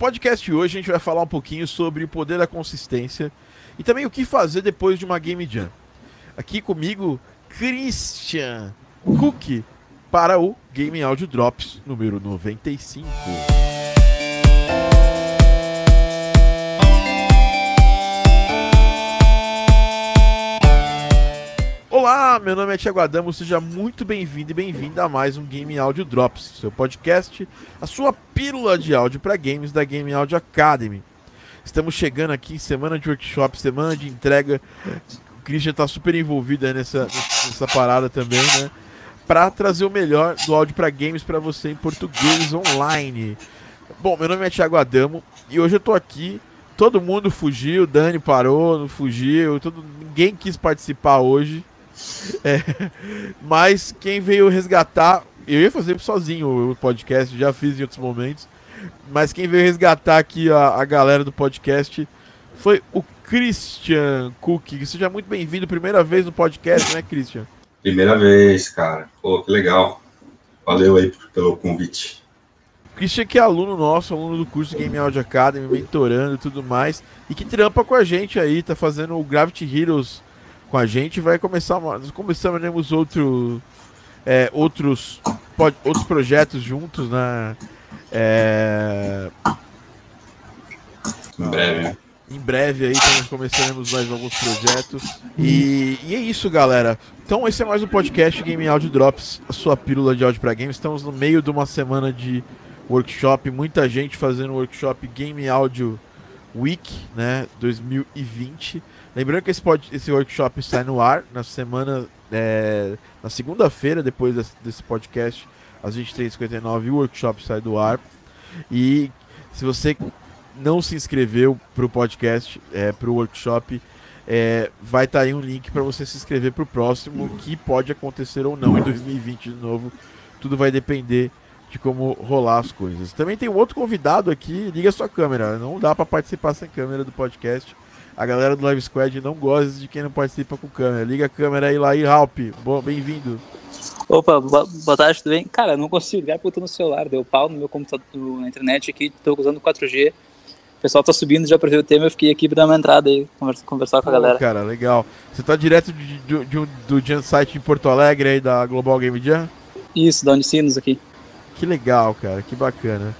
podcast de hoje a gente vai falar um pouquinho sobre o poder da consistência e também o que fazer depois de uma Game Jam. Aqui comigo, Christian Cook para o Game Audio Drops número 95. Olá, meu nome é Thiago Adamo, seja muito bem-vindo e bem-vinda a mais um Game Audio Drops, seu podcast, a sua pílula de áudio para games da Game Audio Academy. Estamos chegando aqui em semana de workshop, semana de entrega. O Christian está super envolvido nessa, nessa parada também, né? Para trazer o melhor do áudio para games para você em português online. Bom, meu nome é Thiago Adamo e hoje eu estou aqui. Todo mundo fugiu, Dani parou, não fugiu, todo, ninguém quis participar hoje. É, mas quem veio resgatar, eu ia fazer sozinho o podcast, já fiz em outros momentos. Mas quem veio resgatar aqui a, a galera do podcast foi o Christian Cook. Seja muito bem-vindo, primeira vez no podcast, né, Christian? Primeira vez, cara. Pô, que legal. Valeu aí pelo convite. Christian que é aluno nosso, aluno do curso Game Audio Academy, mentorando e tudo mais, e que trampa com a gente aí, tá fazendo o Gravity Heroes com a gente. Vai começar, nós começamos outro, é, outros, pode, outros projetos juntos, né? É... Em breve. Em breve aí nós começaremos mais alguns projetos. E, e, é isso, galera. Então esse é mais um podcast Game Audio Drops, a sua pílula de áudio para games. Estamos no meio de uma semana de workshop, muita gente fazendo workshop Game Audio Week, né, 2020. Lembrando que esse, pod, esse workshop sai no ar na semana, é, na segunda-feira, depois desse, desse, podcast, às 23h59, o workshop sai do ar. E se você não se inscreveu para o podcast, é, para o workshop, é, vai estar tá aí um link para você se inscrever para o próximo, que pode acontecer ou não em 2020 de novo. Tudo vai depender de como rolar as coisas. Também tem um outro convidado aqui, liga sua câmera. Não dá para participar sem câmera do podcast. A galera do Live Squad não gosta de quem não participa com câmera. Liga a câmera aí lá e Ralp, bem-vindo. Opa, boa, tarde, tudo bem? Cara, não consigo ligar porque eu tô no celular, deu pau no meu computador, na internet aqui, tô usando 4G. O pessoal tá subindo já pra ver o tema, eu fiquei aqui pra dar uma entrada aí, conversar, conversar com a galera. Cara, legal. Você tá direto de, de, de, do Jam Site em Porto Alegre aí, da Global Game Jam? Isso, da Unicinos aqui. Que legal, cara, que bacana.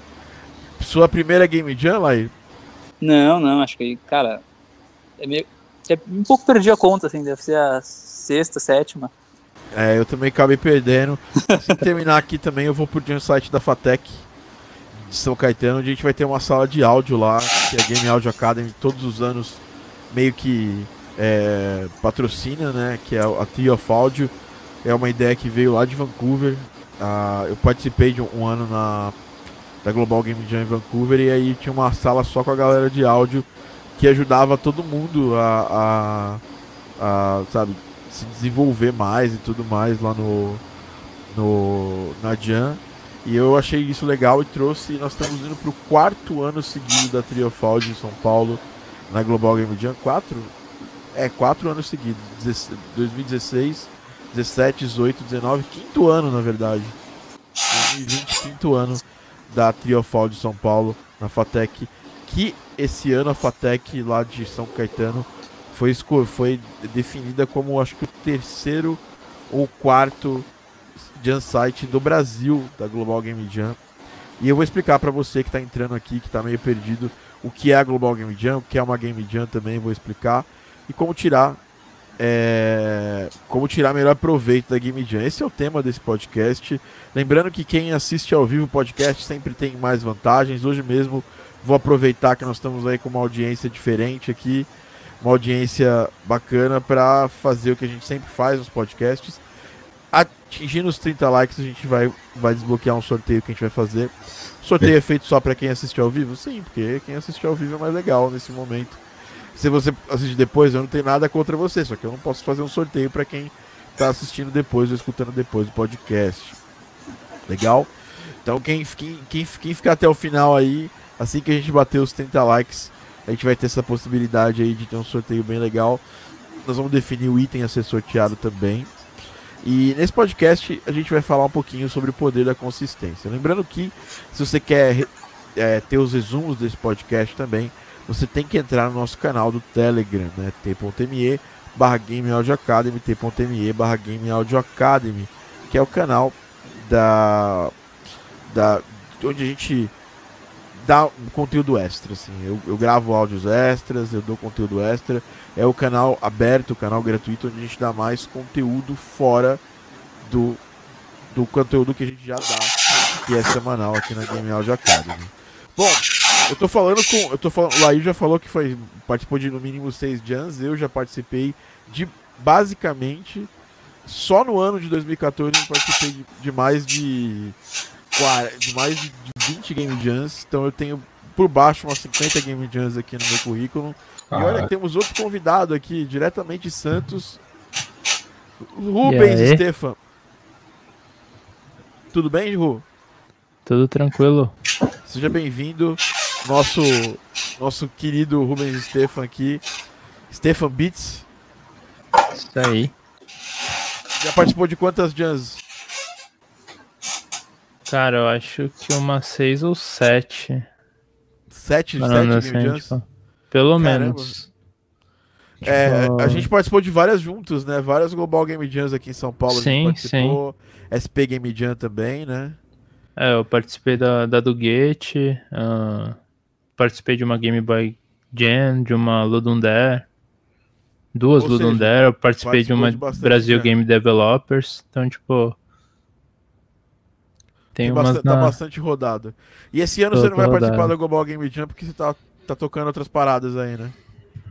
Sua primeira Game Jam, Laí? Não, não, acho que, cara, é meio. É um pouco perdi a conta, assim, deve ser a sexta, sétima. É, eu também acabei perdendo. Se terminar aqui também, eu vou pro site da Fatec de São Caetano, onde a gente vai ter uma sala de áudio lá, que é a Game Audio Academy, todos os anos meio que é, patrocina, né? Que é a Tree of Audio. É uma ideia que veio lá de Vancouver. Uh, eu participei de um, um ano na da Global Game Jam em Vancouver e aí tinha uma sala só com a galera de áudio que ajudava todo mundo a, a, a, sabe, se desenvolver mais e tudo mais lá no, no na Jam. E eu achei isso legal e trouxe. Nós estamos indo para o quarto ano seguido da Triofald em São Paulo, na Global Game Jam. Quatro? É, quatro anos seguidos. 2016, 17, 18, 19, quinto ano na verdade. 2020, quinto ano da Triofald de São Paulo, na Fatec que esse ano a Fatec lá de São Caetano foi, foi definida como acho que o terceiro ou quarto Jam Site do Brasil da Global Game Jam. E eu vou explicar para você que está entrando aqui, que está meio perdido, o que é a Global Game Jam, o que é uma Game Jam também vou explicar e como tirar é, como tirar melhor proveito da Game Jam. Esse é o tema desse podcast. Lembrando que quem assiste ao vivo o podcast sempre tem mais vantagens. Hoje mesmo Vou aproveitar que nós estamos aí com uma audiência diferente aqui, uma audiência bacana para fazer o que a gente sempre faz nos podcasts. Atingindo os 30 likes, a gente vai, vai desbloquear um sorteio que a gente vai fazer. O sorteio é feito só para quem assiste ao vivo? Sim, porque quem assiste ao vivo é mais legal nesse momento. Se você assiste depois, eu não tenho nada contra você, só que eu não posso fazer um sorteio para quem está assistindo depois ou escutando depois do podcast. Legal? Então quem, quem, quem, quem ficar até o final aí Assim que a gente bater os 30 likes, a gente vai ter essa possibilidade aí de ter um sorteio bem legal. Nós vamos definir o item a ser sorteado também. E nesse podcast a gente vai falar um pouquinho sobre o poder da consistência. Lembrando que se você quer é, ter os resumos desse podcast também, você tem que entrar no nosso canal do Telegram, né? t.me barra Game Audio Academy, t.me barra Game Audio Academy, que é o canal da, da onde a gente dá conteúdo extra, assim. Eu, eu gravo áudios extras, eu dou conteúdo extra. É o canal aberto, o canal gratuito, onde a gente dá mais conteúdo fora do, do conteúdo que a gente já dá, que é semanal aqui na Game Audio Academy. Bom, eu tô falando com. Eu tô falando. O Laí já falou que foi. Participou de no mínimo seis jams. Eu já participei de basicamente. Só no ano de 2014 eu participei de, de mais de. De mais de 20 Game Jams. Então eu tenho por baixo umas 50 Game Jams aqui no meu currículo. E olha que temos outro convidado aqui, diretamente de Santos. Rubens Stefan. Tudo bem, Ru? Tudo tranquilo. Seja bem-vindo, nosso nosso querido Rubens Stefan aqui. Stefan Beats. Isso aí. Já participou de quantas jams? Cara, eu acho que umas seis ou sete. Sete, Caramba, sete assim, jams? Tipo, pelo Caramba. menos. É, tipo... a gente participou de várias juntos, né? Várias Global Game Jams aqui em São Paulo. Sim, sim. SP Game Jam também, né? É, eu participei da, da do Gate, uh, participei de uma Game Boy Jam, de uma Ludum Dare, duas Ou Ludum Dare, eu participei de uma de Brasil Jam. Game Developers, então, tipo... Tem, tem bastante, na... Tá bastante rodado. E esse ano tô, você não vai rodado. participar da Global Game Jam porque você tá, tá tocando outras paradas aí, né?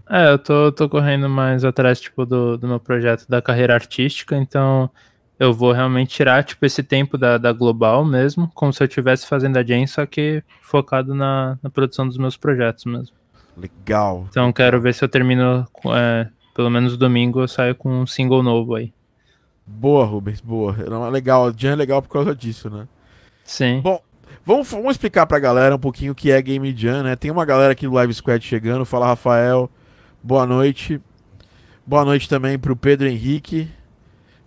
É, eu tô, tô correndo mais atrás, tipo, do, do meu projeto da carreira artística, então eu vou realmente tirar, tipo, esse tempo da, da Global mesmo, como se eu estivesse fazendo a Jam, só que focado na, na produção dos meus projetos mesmo. Legal. Então quero ver se eu termino, é, pelo menos domingo, eu saio com um single novo aí. Boa, Rubens, boa. É legal, a Jam é legal por causa disso, né? Sim. Bom, vamos, vamos explicar pra galera um pouquinho o que é Game Jam, né? Tem uma galera aqui do Live Squad chegando. Fala, Rafael. Boa noite. Boa noite também pro Pedro Henrique.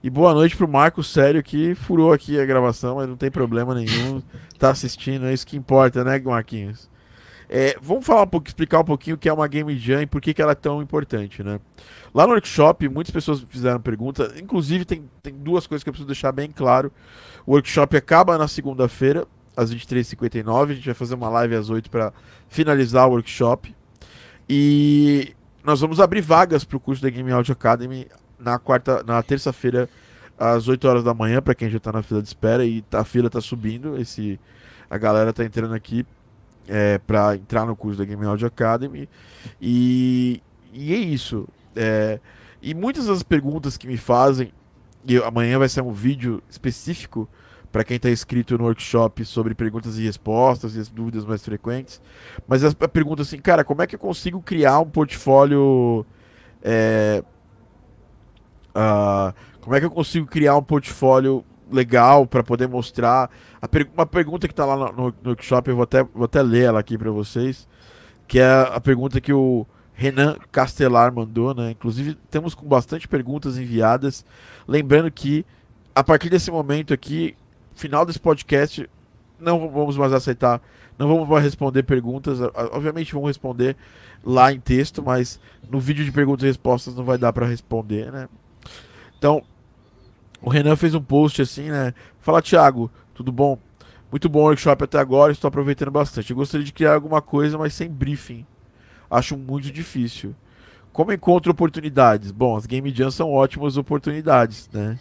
E boa noite pro Marco Sério que furou aqui a gravação, mas não tem problema nenhum. tá assistindo, é isso que importa, né, Marquinhos? É, vamos falar um pouco, explicar um pouquinho o que é uma Game Jam e por que, que ela é tão importante, né? Lá no workshop, muitas pessoas fizeram perguntas, inclusive tem, tem duas coisas que eu preciso deixar bem claro. O workshop acaba na segunda-feira, às 23h59, a gente vai fazer uma live às 8 para finalizar o workshop. E nós vamos abrir vagas para o curso da Game Audio Academy na quarta, na terça-feira, às 8 horas da manhã, para quem já está na fila de espera, e tá, a fila está subindo, esse, a galera está entrando aqui é, para entrar no curso da Game Audio Academy. E, e é isso. É, e muitas das perguntas que me fazem, e amanhã vai ser um vídeo específico para quem está inscrito no workshop sobre perguntas e respostas e as dúvidas mais frequentes. Mas a, pergunta assim, cara, como é que eu consigo criar um portfólio é, Uh, como é que eu consigo criar um portfólio legal para poder mostrar? Per uma pergunta que está lá no, no, workshop, eu vou até, vou até ler ela aqui para vocês, que é a pergunta que o Renan Castelar mandou, né? Inclusive, temos com bastante perguntas enviadas. Lembrando que, a partir desse momento aqui, final desse podcast, não vamos mais aceitar, não vamos mais responder perguntas. Obviamente, vamos responder lá em texto, mas no vídeo de perguntas e respostas não vai dar para responder, né? Então, o Renan fez um post assim, né? Fala, Thiago, tudo bom? Muito bom o workshop até agora, estou aproveitando bastante. Eu gostaria de criar alguma coisa, mas sem briefing. Acho muito difícil. Como encontro oportunidades? Bom, as Game Jams são ótimas oportunidades, né?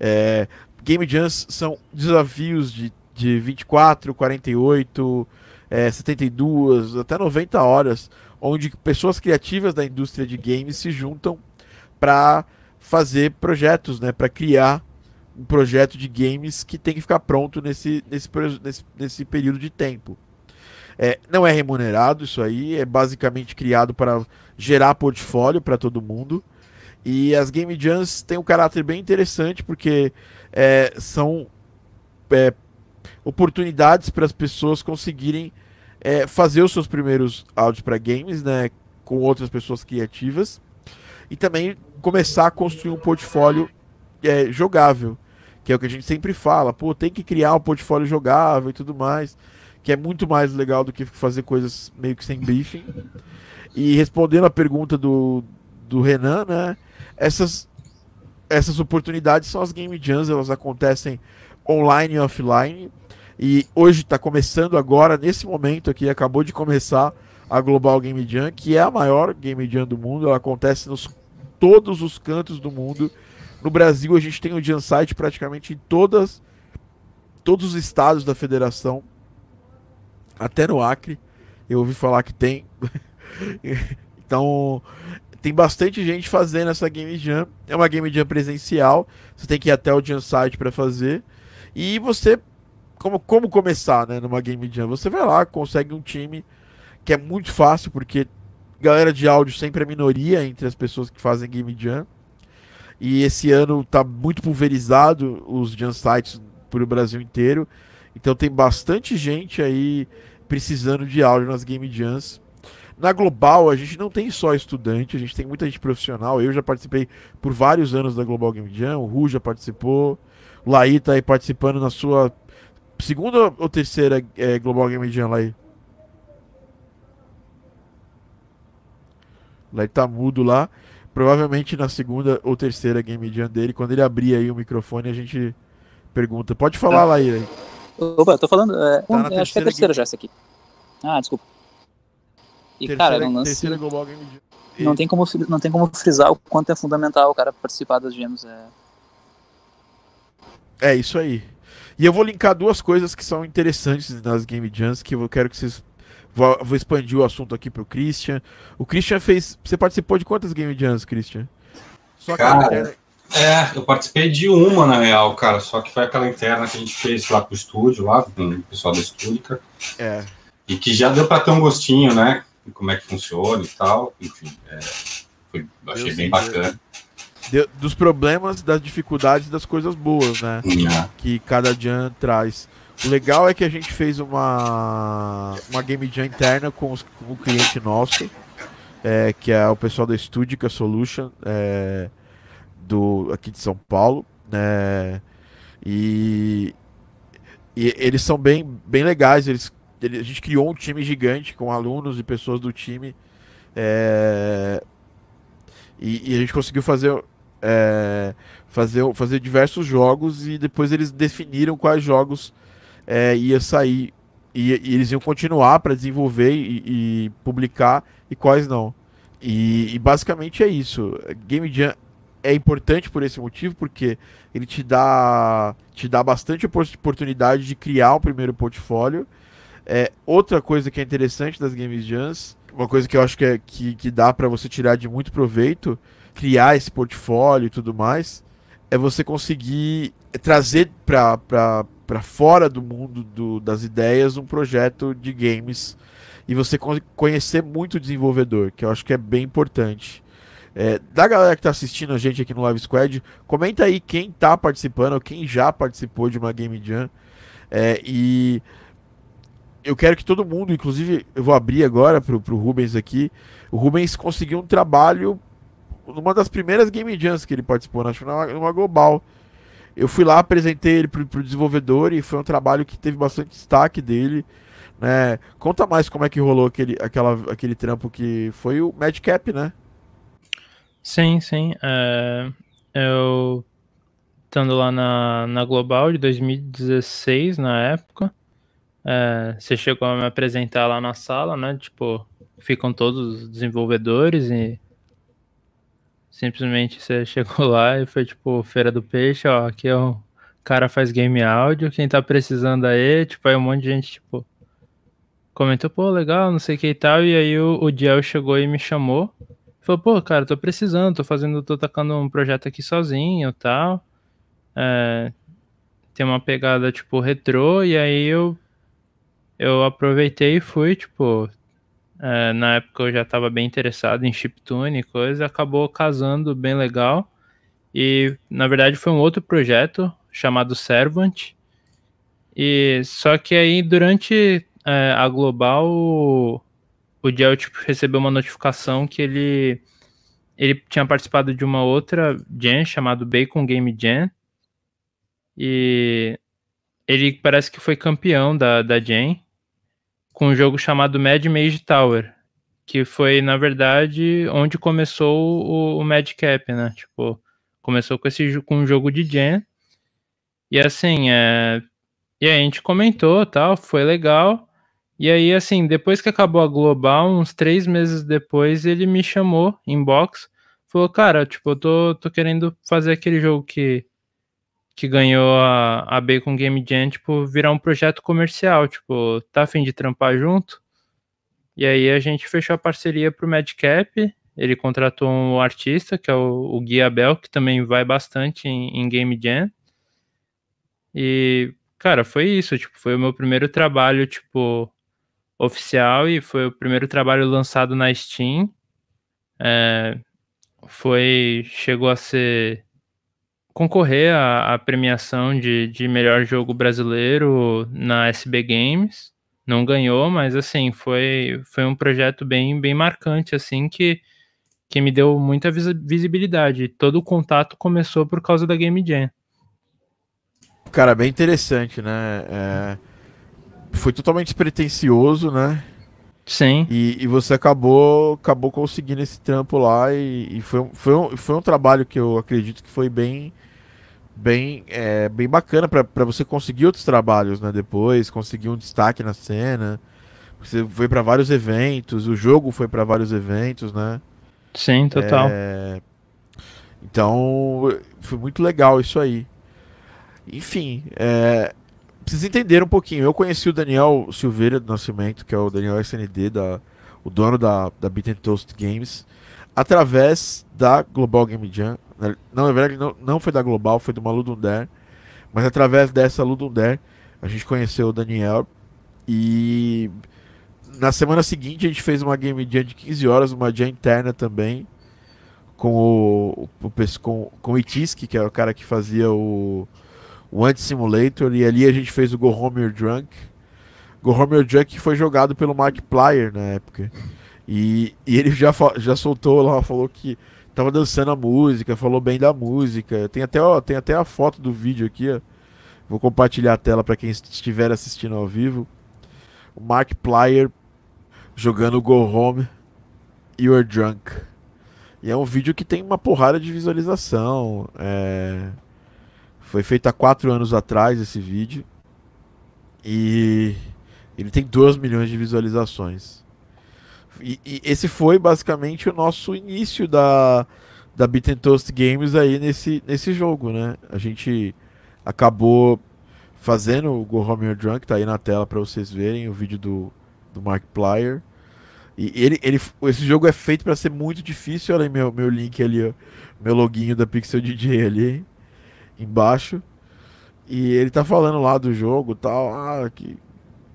É, Game Jams são desafios de, de 24, 48, é, 72, até 90 horas, onde pessoas criativas da indústria de games se juntam para fazer projetos, né, para criar um projeto de games que tem que ficar pronto nesse, nesse, nesse, nesse período de tempo. É, não é remunerado isso aí, é basicamente criado para gerar portfólio para todo mundo. E as Game Jams têm um caráter bem interessante porque é, são é, oportunidades para as pessoas conseguirem é, fazer os seus primeiros áudios para games, né, com outras pessoas criativas e também começar a construir um portfólio é, jogável, que é o que a gente sempre fala, pô, tem que criar um portfólio jogável e tudo mais, que é muito mais legal do que fazer coisas meio que sem briefing. E respondendo a pergunta do, do Renan, né? Essas, essas oportunidades são as Game Jams, elas acontecem online e offline. E hoje está começando agora, nesse momento aqui, acabou de começar a Global Game Jam, que é a maior Game Jam do mundo. Ela acontece nos todos os cantos do mundo. No Brasil, a gente tem o Jam Site praticamente em todas, todos os estados da federação, até no Acre. Eu ouvi falar que tem. então, tem bastante gente fazendo essa Game Jam. É uma Game Jam presencial. Você tem que ir até o Jam Site para fazer. E você, como, como começar né, numa Game Jam? Você vai lá, consegue um time que é muito fácil, porque galera de áudio sempre é minoria entre as pessoas que fazem Game Jam. E esse ano tá muito pulverizado os Jam Sites por o Brasil inteiro. Então tem bastante gente aí precisando de áudio nas Game Jams. Na Global, a gente não tem só estudante, a gente tem muita gente profissional. Eu já participei por vários anos da Global Game Jam, o Ru já participou, o Laí tá aí participando na sua segunda ou terceira é, Global Game Jam, Laí? Laí tá mudo lá. Provavelmente na segunda ou terceira Game Jam dele, quando ele abrir aí o microfone, a gente pergunta. Pode falar, Laí. Opa, eu tô falando. É, tá um, acho que é a terceira game... já essa aqui. Ah, desculpa. E, terceira, cara, lance. Global Game Jam. Não tem, como, não tem como frisar o quanto é fundamental o cara participar das gems. É... é isso aí. E eu vou linkar duas coisas que são interessantes nas Game Jams que eu quero que vocês. Vou, vou expandir o assunto aqui pro Christian. O Christian fez. Você participou de quantas Game Jams, Christian? Só cara, interna... É, eu participei de uma, na real, cara. Só que foi aquela interna que a gente fez lá pro estúdio, lá com o pessoal da Estúdica. É. E que já deu pra ter um gostinho, né? como é que funciona e tal. Enfim, é, foi, achei bem sim, bacana. Dos problemas, das dificuldades das coisas boas, né? Yeah. Que cada jam traz. O legal é que a gente fez uma, uma game jam interna com, os, com o cliente nosso, é, que é o pessoal da Studica Solution, é, do, aqui de São Paulo. Né? E, e eles são bem, bem legais, eles ele, a gente criou um time gigante com alunos e pessoas do time. É, e, e, a gente conseguiu fazer, é, fazer, fazer diversos jogos e depois eles definiram quais jogos é, ia sair. E, e, eles iam continuar para desenvolver e, e, publicar e quais não. E, e basicamente é isso. Game Jam é importante por esse motivo, porque ele te dá, te dá bastante oportunidade de criar um primeiro portfólio é, outra coisa que é interessante das Games Jams, uma coisa que eu acho que, é, que, que dá para você tirar de muito proveito, criar esse portfólio e tudo mais, é você conseguir trazer para fora do mundo do, das ideias um projeto de games e você conhecer muito o desenvolvedor, que eu acho que é bem importante. É, da galera que está assistindo a gente aqui no Live Squad, comenta aí quem está participando ou quem já participou de uma Game Jam. É, e eu quero que todo mundo, inclusive eu vou abrir agora pro, pro Rubens aqui. O Rubens conseguiu um trabalho numa das primeiras Game Jams que ele participou, acho que numa, numa global. Eu fui lá, apresentei ele pro, pro desenvolvedor e foi um trabalho que teve bastante destaque dele. Né? Conta mais como é que rolou aquele, aquela, aquele trampo que foi o Madcap, né? Sim, sim. É, eu estando lá na, na Global de 2016, na época, é, você chegou a me apresentar lá na sala, né? Tipo, ficam todos os desenvolvedores e simplesmente você chegou lá e foi tipo, Feira do Peixe, ó, aqui é o cara faz game áudio, quem tá precisando aí, tipo, aí um monte de gente, tipo, comentou, pô, legal, não sei o que e tal, e aí o, o Diel chegou e me chamou, falou, pô, cara, tô precisando, tô fazendo, tô tocando um projeto aqui sozinho e tal, é, tem uma pegada, tipo, retrô, e aí eu eu aproveitei e fui, tipo, é, na época eu já estava bem interessado em chiptune e coisa, acabou casando bem legal. E na verdade foi um outro projeto chamado Servant. E só que aí durante é, a Global o, o tipo, recebeu uma notificação que ele ele tinha participado de uma outra jam chamado Bacon Game Jam. E ele parece que foi campeão da, da Jam. Com um jogo chamado Mad Mage Tower, que foi, na verdade, onde começou o, o Madcap, né? Tipo, começou com esse com um jogo de Gen. E assim, é... e aí a gente comentou, tal, foi legal. E aí, assim, depois que acabou a Global, uns três meses depois, ele me chamou em box, falou, cara, tipo, eu tô, tô querendo fazer aquele jogo que, que ganhou a, a Bacon Game Jam, tipo, virar um projeto comercial, tipo, tá afim de trampar junto? E aí a gente fechou a parceria pro Madcap, ele contratou um artista, que é o, o Gui Abel, que também vai bastante em, em Game Jam. E, cara, foi isso, tipo, foi o meu primeiro trabalho, tipo, oficial e foi o primeiro trabalho lançado na Steam. É, foi chegou a ser concorrer à, à premiação de, de melhor jogo brasileiro na SB Games. Não ganhou, mas assim foi foi um projeto bem bem marcante assim que que me deu muita visibilidade. Todo o contato começou por causa da Game Jam. Cara, bem interessante, né? É foi totalmente despretensioso, né? Sim. E, e, você acabou acabou conseguindo esse trampo lá e, e foi, foi, um, foi um trabalho que eu acredito que foi bem bem é, bem bacana para você conseguir outros trabalhos, né? Depois conseguir um destaque na cena. Você foi para vários eventos, o jogo foi para vários eventos, né? Sim, total. É... Então foi muito legal isso aí. Enfim, é precisa entender um pouquinho. Eu conheci o Daniel Silveira do Nascimento, que é o Daniel SND, da, o dono da, da Beat and Toast Games, através da Global Game Jam. Não, na verdade, não, não foi da Global, foi de uma Ludundare. Mas através dessa Ludundare, a gente conheceu o Daniel. E na semana seguinte, a gente fez uma Game Jam de 15 horas, uma Jam interna também. Com o, o, com, com o Itisk, que era o cara que fazia o o Anti-Simulator, e ali a gente fez o Go Home You're Drunk. Go Home You're Drunk foi jogado pelo Mark Plyer na época. E, e ele já, já soltou lá, falou que tava dançando a música, falou bem da música. Tem até, ó, tem até a foto do vídeo aqui, ó. Vou compartilhar a tela para quem estiver assistindo ao vivo. O Mark Plyer jogando Go Home You're Drunk. E é um vídeo que tem uma porrada de visualização. É... Foi feito há quatro anos atrás esse vídeo. E ele tem 2 milhões de visualizações. E, e, esse foi basicamente o nosso início da, da Beat Toast Games aí nesse, nesse jogo, né? A gente acabou fazendo o Go Home You're Drunk, tá aí na tela para vocês verem o vídeo do, do Mark Plyer. E ele, ele, esse jogo é feito para ser muito difícil. Olha aí meu, meu link ali, ó, meu loginho da Pixel DJ ali embaixo. E ele tá falando lá do jogo tal. Ah, que.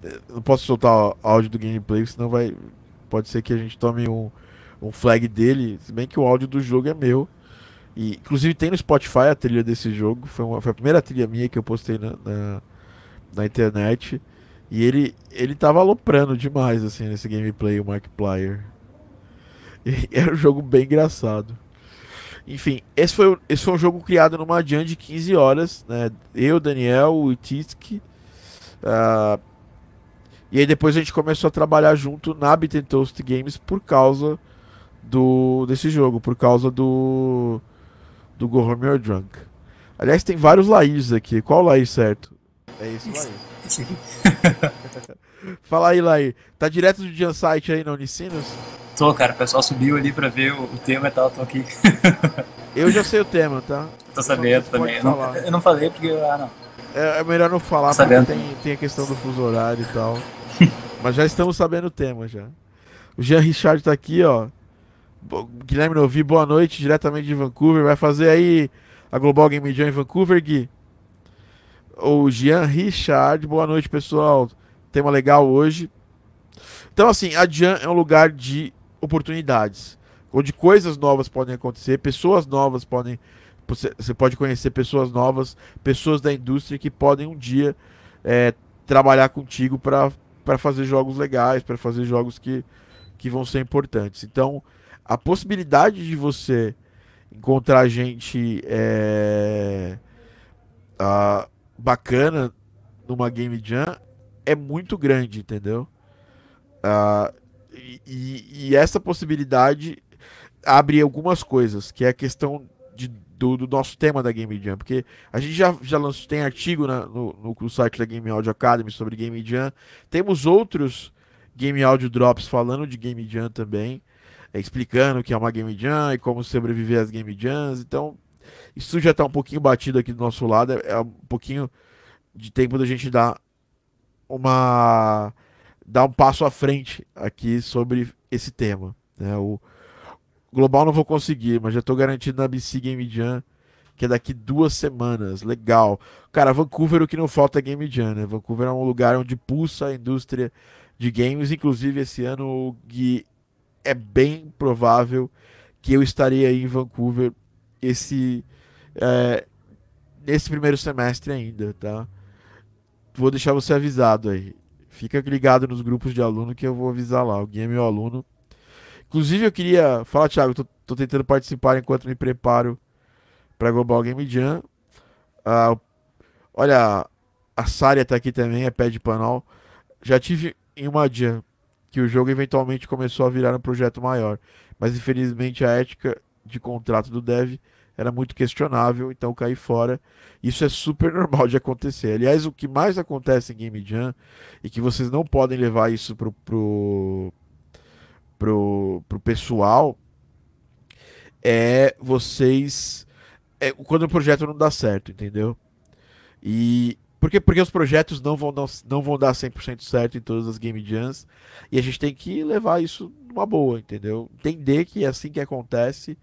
Eh, não posso soltar áudio do gameplay, senão vai. Pode ser que a gente tome um, um flag dele. Se bem que o áudio do jogo é meu. E, inclusive tem no Spotify a trilha desse jogo. Foi, uma, foi a primeira trilha minha que eu postei na, na, na, internet. E ele, ele tava aloprando demais assim nesse gameplay, o Markiplier. E era um jogo bem engraçado. Enfim, esse foi, esse foi um jogo criado numa jam de 15 horas, né? Eu, Daniel, o Itisk. Uh, e aí depois a gente começou a trabalhar junto na Beat Toast Games por causa do desse jogo, por causa do do Go Home or Drunk. Aliás, tem vários Laís aqui. Qual Laí certo? É esse Laí. Fala aí, Laí. Tá direto do Jam Site aí na Unicinos? Tô, cara, o pessoal subiu ali pra ver o, o tema e tal, tô aqui. eu já sei o tema, tá? Tô sabendo também. Eu não, eu não, falei porque. Ah, não. É, é melhor não falar tô porque tem, tem a questão do fuso horário e tal. Mas já estamos sabendo o tema já. O Jean Richard tá aqui, ó. Guilherme Novi, boa noite, diretamente de Vancouver. Vai fazer aí a Global Game Jam em Vancouver, Gui? O Jean Richard, boa noite, pessoal. Tema legal hoje. Então, assim, a Jam é um lugar de oportunidades, onde coisas novas podem acontecer, pessoas novas podem. Você pode conhecer pessoas novas, pessoas da indústria que podem um dia é, trabalhar contigo para fazer jogos legais, para fazer jogos que, que vão ser importantes. Então, a possibilidade de você encontrar gente é, a, bacana numa Game Jam é muito grande, entendeu? Uh, e, e, essa possibilidade abre algumas coisas, que é a questão de, do, do, nosso tema da Game Jam, porque a gente já, já lançou, tem artigo na, no, no, site da Game Audio Academy sobre Game Jam, temos outros Game Audio Drops falando de Game Jam também, é, explicando o que é uma Game Jam e como sobreviver às Game Jams, então isso já está um pouquinho batido aqui do nosso lado, é, é um pouquinho de tempo da gente dar uma dar um passo à frente aqui sobre esse tema. Né? O global não vou conseguir, mas já estou garantido na BC Game Jam, que é daqui duas semanas. Legal. Cara, Vancouver o que não falta é Game Jam, né? Vancouver é um lugar onde pulsa a indústria de games. Inclusive, esse ano, Gui, é bem provável que eu estarei aí em Vancouver esse é, nesse primeiro semestre ainda, tá? Vou deixar você avisado aí. Fica ligado nos grupos de aluno que eu vou avisar lá. Alguém é meu aluno. Inclusive, eu queria falar, Thiago, tô, tô tentando participar enquanto me preparo para Global Game Jam. Uh, olha, a Sária tá aqui também, é pé de panel. Já tive em uma jam que o jogo eventualmente começou a virar um projeto maior, mas infelizmente a ética de contrato do dev era muito questionável, então caí fora. Isso é super normal de acontecer. Aliás, o que mais acontece em Game Jam e que vocês não podem levar isso pro, pro, pro, pro pessoal é vocês. É, quando o projeto não dá certo, entendeu? E. Porque, porque os projetos não vão, não, não vão dar 100% certo em todas as Game Jams. E a gente tem que levar isso numa boa, entendeu? Entender que é assim que acontece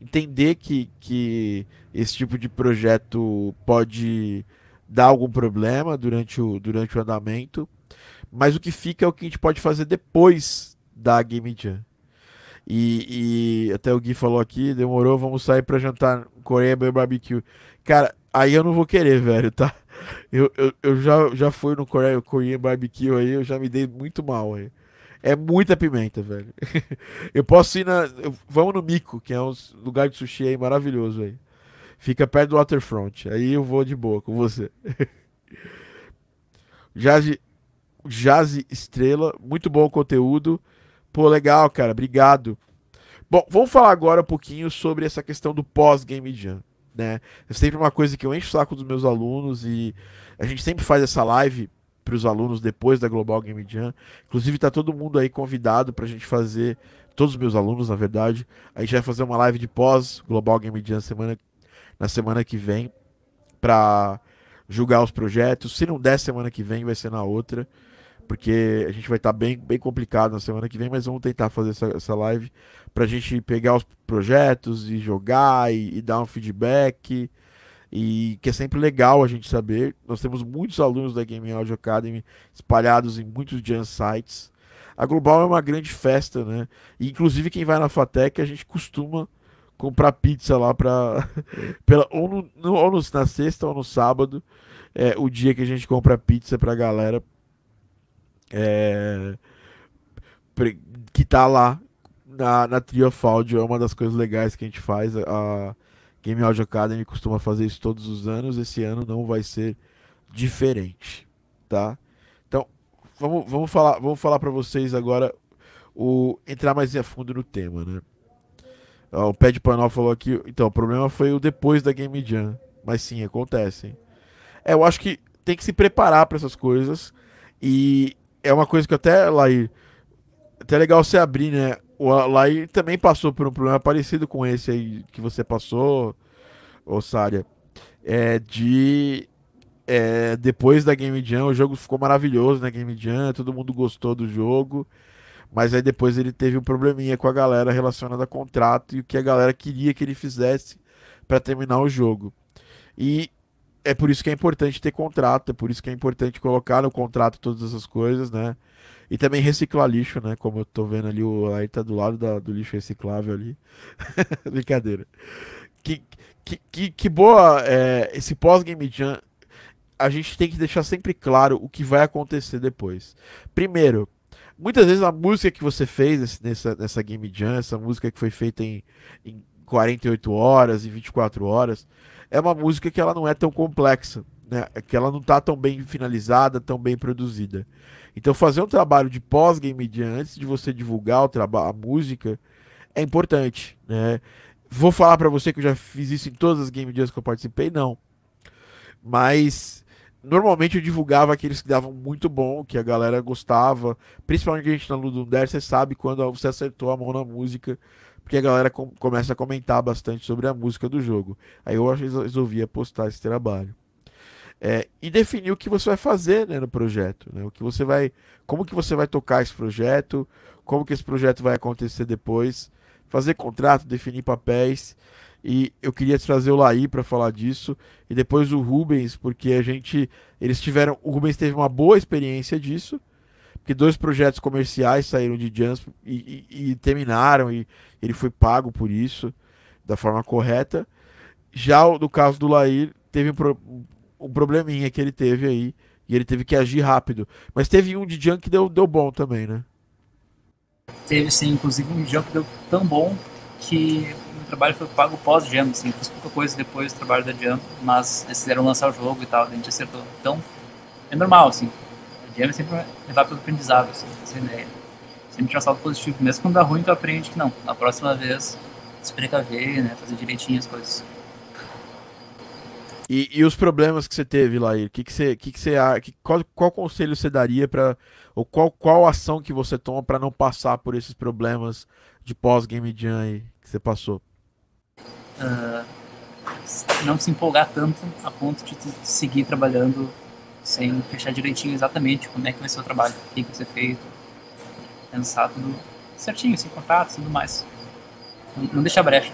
entender que, que esse tipo de projeto pode dar algum problema durante o, durante o andamento, mas o que fica é o que a gente pode fazer depois da Game Jam. E, e até o Gui falou aqui, demorou, vamos sair para jantar Coreia Barbecue. Cara, aí eu não vou querer, velho, tá? Eu, eu, eu já, já fui no Coreia, Coreia Barbecue aí, eu já me dei muito mal aí. É muita pimenta, velho. eu posso ir na. Vamos no Mico, que é um lugar de sushi aí maravilhoso aí. Fica perto do waterfront. Aí eu vou de boa com você. Jazz, Jazz Estrela, muito bom o conteúdo. Pô, legal, cara. Obrigado. Bom, vamos falar agora um pouquinho sobre essa questão do pós-Game Jam. Né? É sempre uma coisa que eu encho o saco dos meus alunos e a gente sempre faz essa live para os alunos depois da Global Game Jam. Inclusive está todo mundo aí convidado para a gente fazer, todos os meus alunos na verdade, a gente vai fazer uma live de pós Global Game Jam semana, na semana que vem para julgar os projetos. Se não der semana que vem, vai ser na outra, porque a gente vai estar tá bem, bem complicado na semana que vem, mas vamos tentar fazer essa, essa live para a gente pegar os projetos e jogar e, e dar um feedback e que é sempre legal a gente saber. Nós temos muitos alunos da Game Audio Academy espalhados em muitos jam sites. A Global é uma grande festa, né? E, inclusive quem vai na Fatec, a gente costuma comprar pizza lá para pela ou, no, no, ou no, na sexta ou no sábado, é o dia que a gente compra pizza pra galera é, que tá lá na, na Trio of Audio, é uma das coisas legais que a gente faz. A, Game Audio Academy costuma fazer isso todos os anos, esse ano não vai ser diferente, tá? Então, vamos, vamos falar, vamos falar para vocês agora o entrar mais a fundo no tema, né? O Pé de Panel falou aqui, então, o problema foi o depois da Game Jam, mas sim, acontece. É, eu acho que tem que se preparar para essas coisas e é uma coisa que até lá até legal você abrir, né? O Lai também passou por um problema parecido com esse aí que você passou, Ossária. É de. É, depois da Game Jam, o jogo ficou maravilhoso na Game Jam, todo mundo gostou do jogo. Mas aí depois ele teve um probleminha com a galera relacionado a contrato e o que a galera queria que ele fizesse para terminar o jogo. E é por isso que é importante ter contrato, é por isso que é importante colocar no contrato todas essas coisas, né? E também reciclar lixo, né? Como eu tô vendo ali, o aí tá do lado da, do lixo reciclável ali. Brincadeira. Que, que, que, que boa é, esse pós-game jam. A gente tem que deixar sempre claro o que vai acontecer depois. Primeiro, muitas vezes a música que você fez nessa, nessa game jam, essa música que foi feita em, em 48 horas, e 24 horas, é uma música que ela não é tão complexa. Né, que ela não está tão bem finalizada, tão bem produzida. Então fazer um trabalho de pós-game jam antes de você divulgar o trabalho, a música, é importante, né? Vou falar para você que eu já fiz isso em todas as game jams que eu participei, não. Mas normalmente eu divulgava aqueles que davam muito bom, que a galera gostava, principalmente a gente na Ludundare, você sabe quando você acertou a mão na música, porque a galera com, começa a comentar bastante sobre a música do jogo. Aí eu resolvi postar esse trabalho. É, e definir o que você vai fazer né, no projeto, né? O que você vai, como que você vai tocar esse projeto, como que esse projeto vai acontecer depois, fazer contrato, definir papéis. E eu queria trazer o Laí para falar disso e depois o Rubens, porque a gente eles tiveram, o Rubens teve uma boa experiência disso, porque dois projetos comerciais saíram de Jans e, e, e terminaram e ele foi pago por isso da forma correta. Já no caso do Laí, teve um, um probleminha que ele teve aí. E ele teve que agir rápido. Mas teve um de Jump que deu, deu bom também, né? Teve sim, inclusive um Jump deu tão bom que o trabalho foi pago pós-Jump, assim. Fiz pouca coisa depois do trabalho da Jump, mas eles quiseram lançar o jogo e tal, a gente acertou. Então, é normal, assim. A Jump é sempre levar pelo aprendizado, assim, essa ideia. Sempre tinha um saldo positivo. Mesmo quando dá ruim, tu aprende que não. Na próxima vez, se precaver, né? Fazer direitinho as coisas. E, e os problemas que você teve lá, que que você, que que você, que, qual, qual conselho você daria para ou qual, qual ação que você toma para não passar por esses problemas de pós game jam aí que você passou? Uh, não se empolgar tanto a ponto de seguir trabalhando sem fechar direitinho exatamente como é que vai ser o trabalho, o que vai ser feito, pensar tudo certinho, sem contratos e tudo mais. Não, não deixar brecha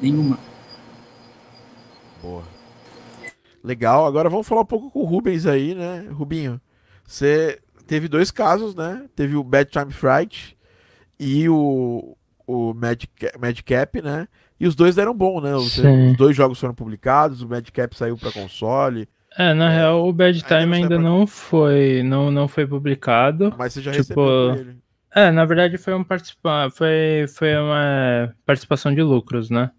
nenhuma. Boa. Legal, agora vamos falar um pouco com o Rubens aí, né? Rubinho, você teve dois casos, né? Teve o Bad Time Fright e o, o Madcap, né? E os dois deram bom, né? Os, os, dois jogos foram publicados, o Madcap saiu para console. É, na é, real, o Bad Time ainda, ainda não, foi, não, não foi publicado. Mas você já tipo, recebeu ele. É, na verdade foi um participar, foi, foi uma participação de lucros, né?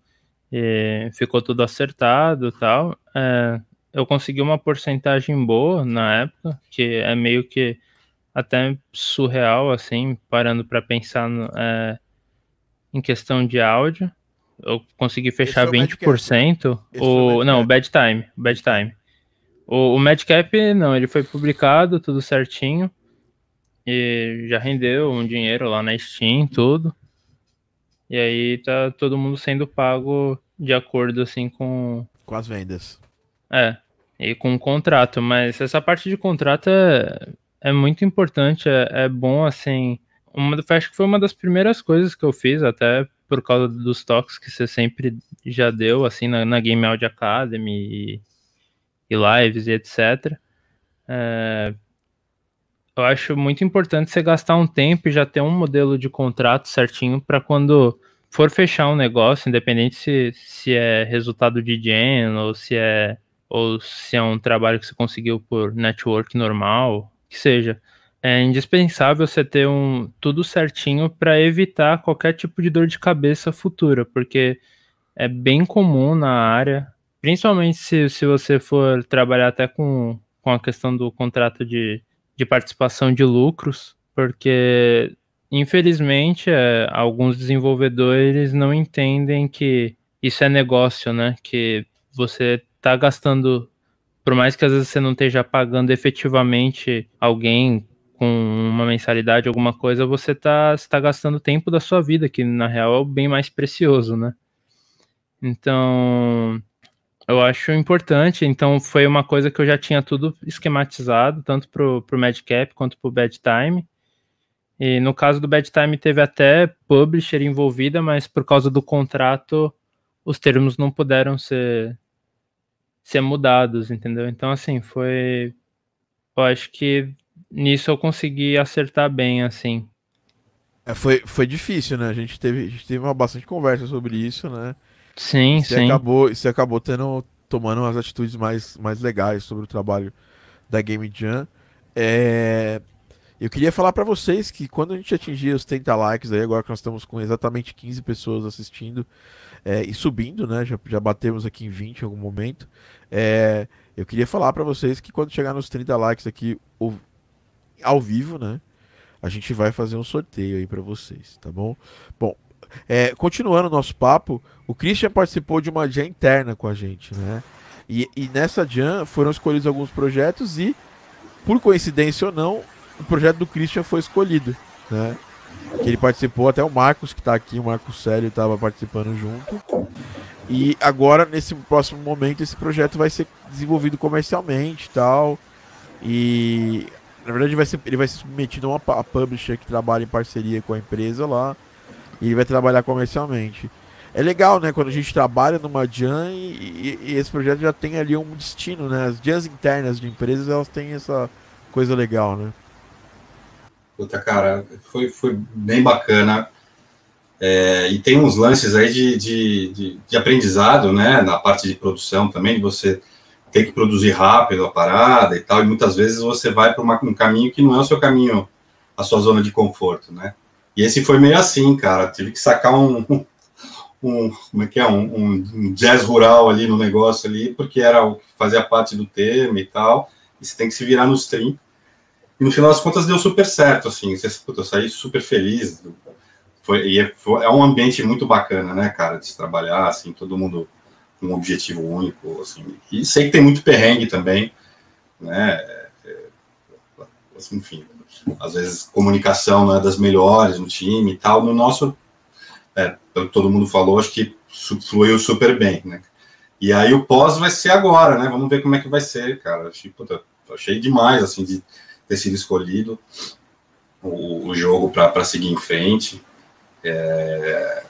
E ficou tudo acertado, tal. É, eu consegui uma porcentagem boa na época, que é meio que até surreal, assim, parando para pensar no, é, em questão de áudio. Eu consegui fechar Esse 20%. O, o, o não, o Bad Time. Bad Time. O, o Madcap, não, ele foi publicado, tudo certinho. E já rendeu um dinheiro lá na Steam, tudo. E aí tá todo mundo sendo pago de acordo, assim, com... Com as vendas. É, e com o contrato, mas essa parte de contrato é, é muito importante, é, é bom, assim, uma, acho que foi uma das primeiras coisas que eu fiz, até por causa dos toques que você sempre já deu, assim, na, na Game Audio Academy e, e lives e etc. É, eu acho muito importante você gastar um tempo e já ter um modelo de contrato certinho para quando for fechar um negócio, independente se, se é resultado de gen ou se é ou se é um trabalho que você conseguiu por network normal, que seja. É indispensável você ter um tudo certinho para evitar qualquer tipo de dor de cabeça futura, porque é bem comum na área, principalmente se, se você for trabalhar até com, com a questão do contrato de, de participação de lucros, porque infelizmente é, alguns desenvolvedores não entendem que isso é negócio, né? Que você tá gastando, por mais que às vezes você não esteja pagando efetivamente alguém com uma mensalidade, alguma coisa, você tá, você tá gastando tempo da sua vida, que na real é o bem mais precioso, né? Então, eu acho importante. Então, foi uma coisa que eu já tinha tudo esquematizado, tanto pro, pro Madcap quanto pro Bad Time. E no caso do Bad Time teve até publisher envolvida, mas por causa do contrato, os termos não puderam ser, ser mudados, entendeu? Então, assim, foi. Eu acho que nisso eu consegui acertar bem, assim. É, foi, foi difícil, né? A gente teve, a gente teve uma bastante conversa sobre isso, né? Sim, e sim. Acabou, você acabou tendo, tomando umas atitudes mais, mais legais sobre o trabalho da Game Jam. É, eu queria falar para vocês que quando a gente atingir os 30 likes aí, agora que nós estamos com exatamente 15 pessoas assistindo é, e subindo, né? Já, já batemos aqui em 20 em algum momento. É, Eu queria falar para vocês que quando chegar nos 30 likes aqui ao vivo, né? A gente vai fazer um sorteio aí para vocês, tá bom? Bom, é, continuando o nosso papo, o Christian participou de uma jam interna com a gente, né? E, e nessa jam foram escolhidos alguns projetos e, por coincidência ou não, o projeto do Christian foi escolhido, né? Que ele participou, até o Marcos, que está aqui, o Marcos Célio estava participando junto. E agora, nesse próximo momento, esse projeto vai ser desenvolvido comercialmente e tal. E na verdade vai ser, ele vai ser submetido a uma a publisher que trabalha em parceria com a empresa lá. E ele vai trabalhar comercialmente. É legal, né? Quando a gente trabalha numa Jam e, e, e, esse projeto já tem ali um destino, né? As Jams internas de empresas, elas têm essa coisa legal, né? Puta, cara, foi, foi bem bacana. É, e tem uns lances aí de, de, de, de, aprendizado, né, na parte de produção também, de você ter que produzir rápido a parada e tal, e muitas vezes você vai para um caminho que não é o seu caminho, a sua zona de conforto, né. E esse foi meio assim, cara, tive que sacar um, um como é que é, um, um, jazz rural ali no negócio ali, porque era o que fazia parte do tema e tal, e você tem que se virar nos 30. E no final das contas deu super certo, assim, você, puta, eu saí super feliz, foi, é, foi, é um ambiente muito bacana, né, cara, de se trabalhar, assim, todo mundo com um objetivo único, assim, e sei que tem muito perrengue também, né, é, assim, enfim, às vezes comunicação não é das melhores no time e tal, no nosso, é, todo mundo falou, acho que fluiu super bem, né, e aí o pós vai ser agora, né, vamos ver como é que vai ser, cara, achei, puta, achei demais, assim, de ter sido escolhido o, o jogo para seguir em frente, é,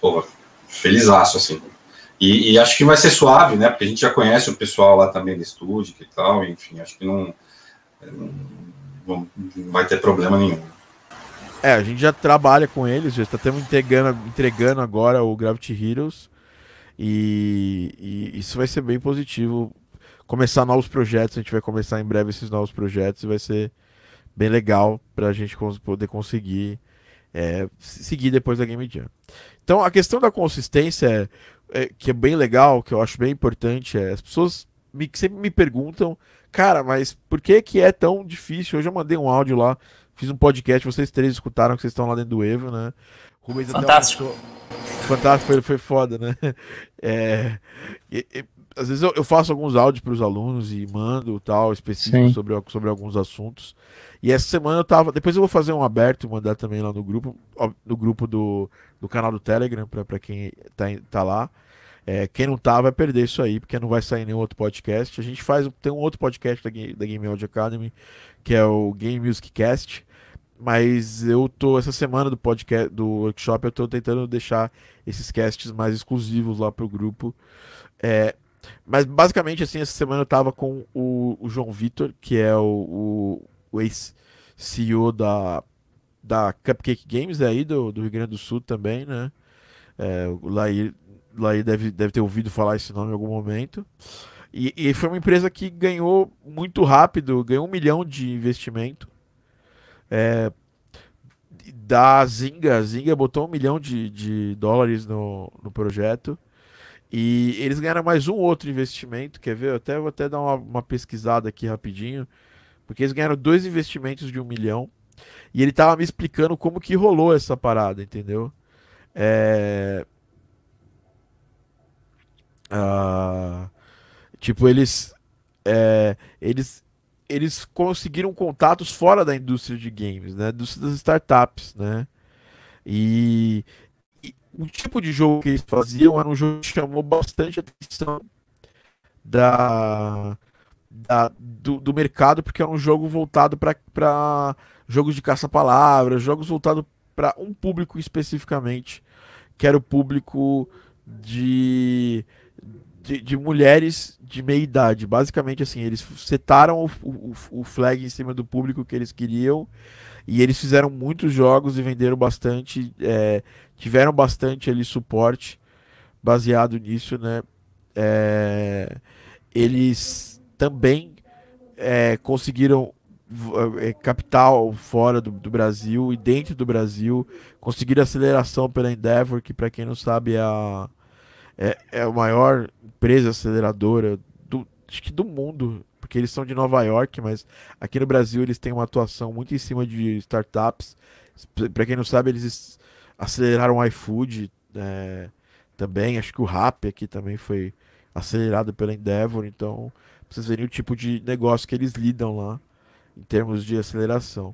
pô, felizaço, assim. E, e, acho que vai ser suave, né? Porque a gente já conhece o pessoal lá também do estúdio e tal, enfim, acho que não, não, não vai ter problema nenhum. É, a gente já trabalha com eles, já está entregando, entregando agora o Gravity Heroes. E, e, isso vai ser bem positivo. Começar novos projetos, a gente vai começar em breve esses novos projetos e vai ser bem legal para a gente poder conseguir é, seguir depois da Game Jam. Então a questão da consistência, é, é, que é bem legal, que eu acho bem importante, é as pessoas me, sempre me perguntam, cara, mas por que que é tão difícil? Hoje eu mandei um áudio lá, fiz um podcast, vocês três escutaram que vocês estão lá dentro do Evo, né? Rubens Fantástico. Fantástico, foi, foi foda, né? É, e, e, às vezes eu, eu, faço alguns áudios para os alunos e mando tal, específico sobre, sobre alguns assuntos. E essa semana eu tava. Depois eu vou fazer um aberto e mandar também lá no grupo, no grupo do, do canal do Telegram, para quem tá, tá lá. É, quem não tá vai perder isso aí, porque não vai sair nenhum outro podcast. A gente faz. Tem um outro podcast da, da Game Audio Academy, que é o Game Music Cast. Mas eu tô, essa semana do podcast, do workshop, eu tô tentando deixar esses casts mais exclusivos lá pro grupo. É, mas basicamente, assim, essa semana eu tava com o, o João Vitor, que é o, o ex-CEO da, da Cupcake Games aí do, do Rio Grande do Sul também, né? É, o Laí, Laí deve, deve ter ouvido falar esse nome em algum momento. E, e, foi uma empresa que ganhou muito rápido, ganhou um milhão de investimento. É, da Zinga, a Zinga botou um milhão de, de dólares no, no projeto. E eles ganharam mais um outro investimento, quer ver? Eu até vou até dar uma, uma pesquisada aqui rapidinho. Porque eles ganharam dois investimentos de um milhão. E ele tava me explicando como que rolou essa parada, entendeu? É... Ah, tipo, eles, é, eles, eles conseguiram contatos fora da indústria de games, né? Das startups, né? E o tipo de jogo que eles faziam era um jogo que chamou bastante atenção da, da, do, do, mercado, porque era um jogo voltado para jogos de caça-palavras, jogos voltados para um público especificamente, que era o público de, de, de, mulheres de meia idade. Basicamente, assim, eles setaram o, o, o flag em cima do público que eles queriam e eles fizeram muitos jogos e venderam bastante, é, tiveram bastante ali suporte baseado nisso, né? É, eles também é, conseguiram é, capital fora do, do, Brasil e dentro do Brasil, conseguiram aceleração pela Endeavor, que para quem não sabe é a, é, é a maior empresa aceleradora do, acho que do mundo, porque eles são de Nova York, mas aqui no Brasil eles têm uma atuação muito em cima de startups. Para quem não sabe, eles aceleraram o iFood é, também. Acho que o Rap aqui também foi acelerado pela Endeavor. Então, vocês verem o tipo de negócio que eles lidam lá em termos de aceleração.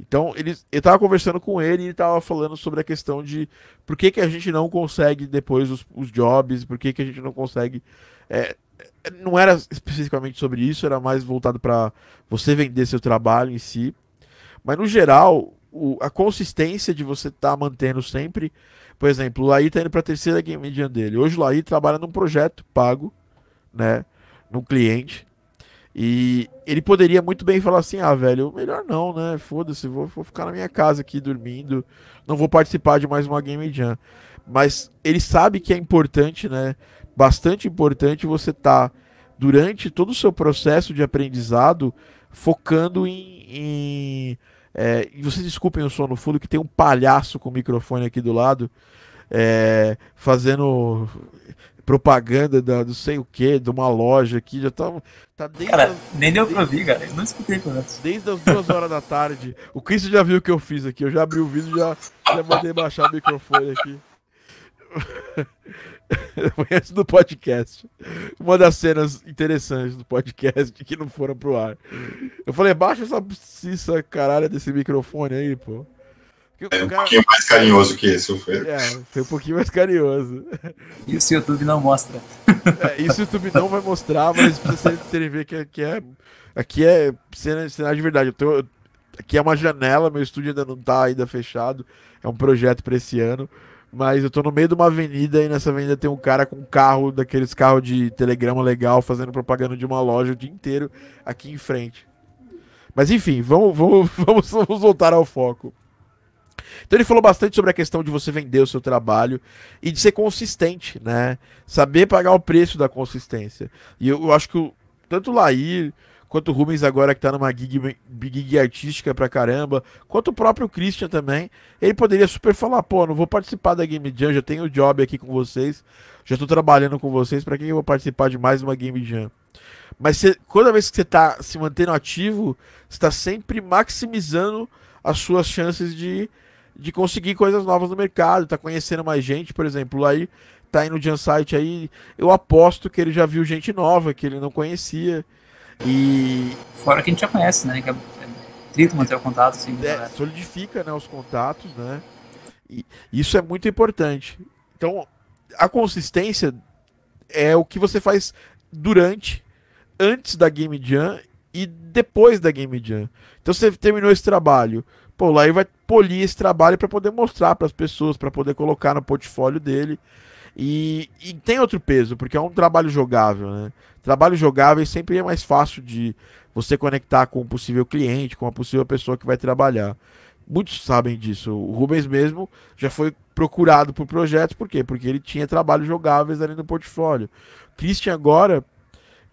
Então, eles, eu estava conversando com ele e ele estava falando sobre a questão de por que, que a gente não consegue depois os, os jobs, por que, que a gente não consegue. É, não era especificamente sobre isso, era mais voltado para você vender seu trabalho em si. Mas no geral, o, a consistência de você estar tá mantendo sempre. Por exemplo, o Laí está indo para a terceira game jam dele. Hoje o Laí trabalha num projeto pago, né? Num cliente. E ele poderia muito bem falar assim: ah, velho, melhor não, né? Foda-se, vou, vou, ficar na minha casa aqui dormindo, não vou participar de mais uma Game Jam. Mas ele sabe que é importante, né? Bastante importante você estar, tá, durante todo o seu processo de aprendizado, focando em. em é, e vocês desculpem o som no fundo, que tem um palhaço com o microfone aqui do lado, é, fazendo propaganda da, do sei o que, de uma loja aqui, já tá, tá desde Cara, as... nem deu pra ouvir, cara, eu não escutei antes. Desde as duas horas da tarde. O Chris já viu o que eu fiz aqui, eu já abri o vídeo já já mandei baixar o microfone aqui. Antes do podcast. Uma das cenas interessantes do podcast que não foram pro ar. Eu falei, baixa essa, essa caralho desse microfone aí, pô. É um cara... pouquinho mais carinhoso que esse, foi. É, foi um pouquinho mais carinhoso. Isso o YouTube não mostra. É, isso o YouTube não vai mostrar, mas pra vocês terem ver que, que é. Aqui é cena, cena de verdade. Eu tô, aqui é uma janela, meu estúdio ainda não tá ainda fechado. É um projeto para esse ano. Mas eu tô no meio de uma avenida e nessa avenida tem um cara com um carro, daqueles carros de telegrama legal, fazendo propaganda de uma loja o dia inteiro aqui em frente. Mas enfim, vamos, vamos, vamos, vamos voltar ao foco. Então ele falou bastante sobre a questão de você vender o seu trabalho e de ser consistente, né? Saber pagar o preço da consistência. E eu, eu acho que o, tanto o Lair quanto o Rubens agora que tá numa gig, gig artística pra caramba, quanto o próprio Christian também, ele poderia super falar, pô, não vou participar da Game Jam, já tenho o job aqui com vocês, já tô trabalhando com vocês, para que eu vou participar de mais uma Game Jam? Mas cê, toda vez que você tá se mantendo ativo, você tá sempre maximizando as suas chances de de conseguir coisas novas no mercado, tá conhecendo mais gente, por exemplo, aí tá indo no Jam Site aí, eu aposto que ele já viu gente nova que ele não conhecia. E fora que a gente já conhece, né? Que é trito manter o contato assim. É, solidifica, né, os contatos, né? E isso é muito importante. Então, a consistência é o que você faz durante, antes da Game Jam e depois da Game Jam. Então você terminou esse trabalho, Pô, lá ele vai polir esse trabalho para poder mostrar para as pessoas, para poder colocar no portfólio dele. E, e, tem outro peso, porque é um trabalho jogável, né? Trabalho jogável sempre é mais fácil de você conectar com um possível cliente, com uma possível pessoa que vai trabalhar. Muitos sabem disso. O Rubens mesmo já foi procurado por projetos, por quê? Porque ele tinha trabalhos jogáveis ali no portfólio. Christian agora,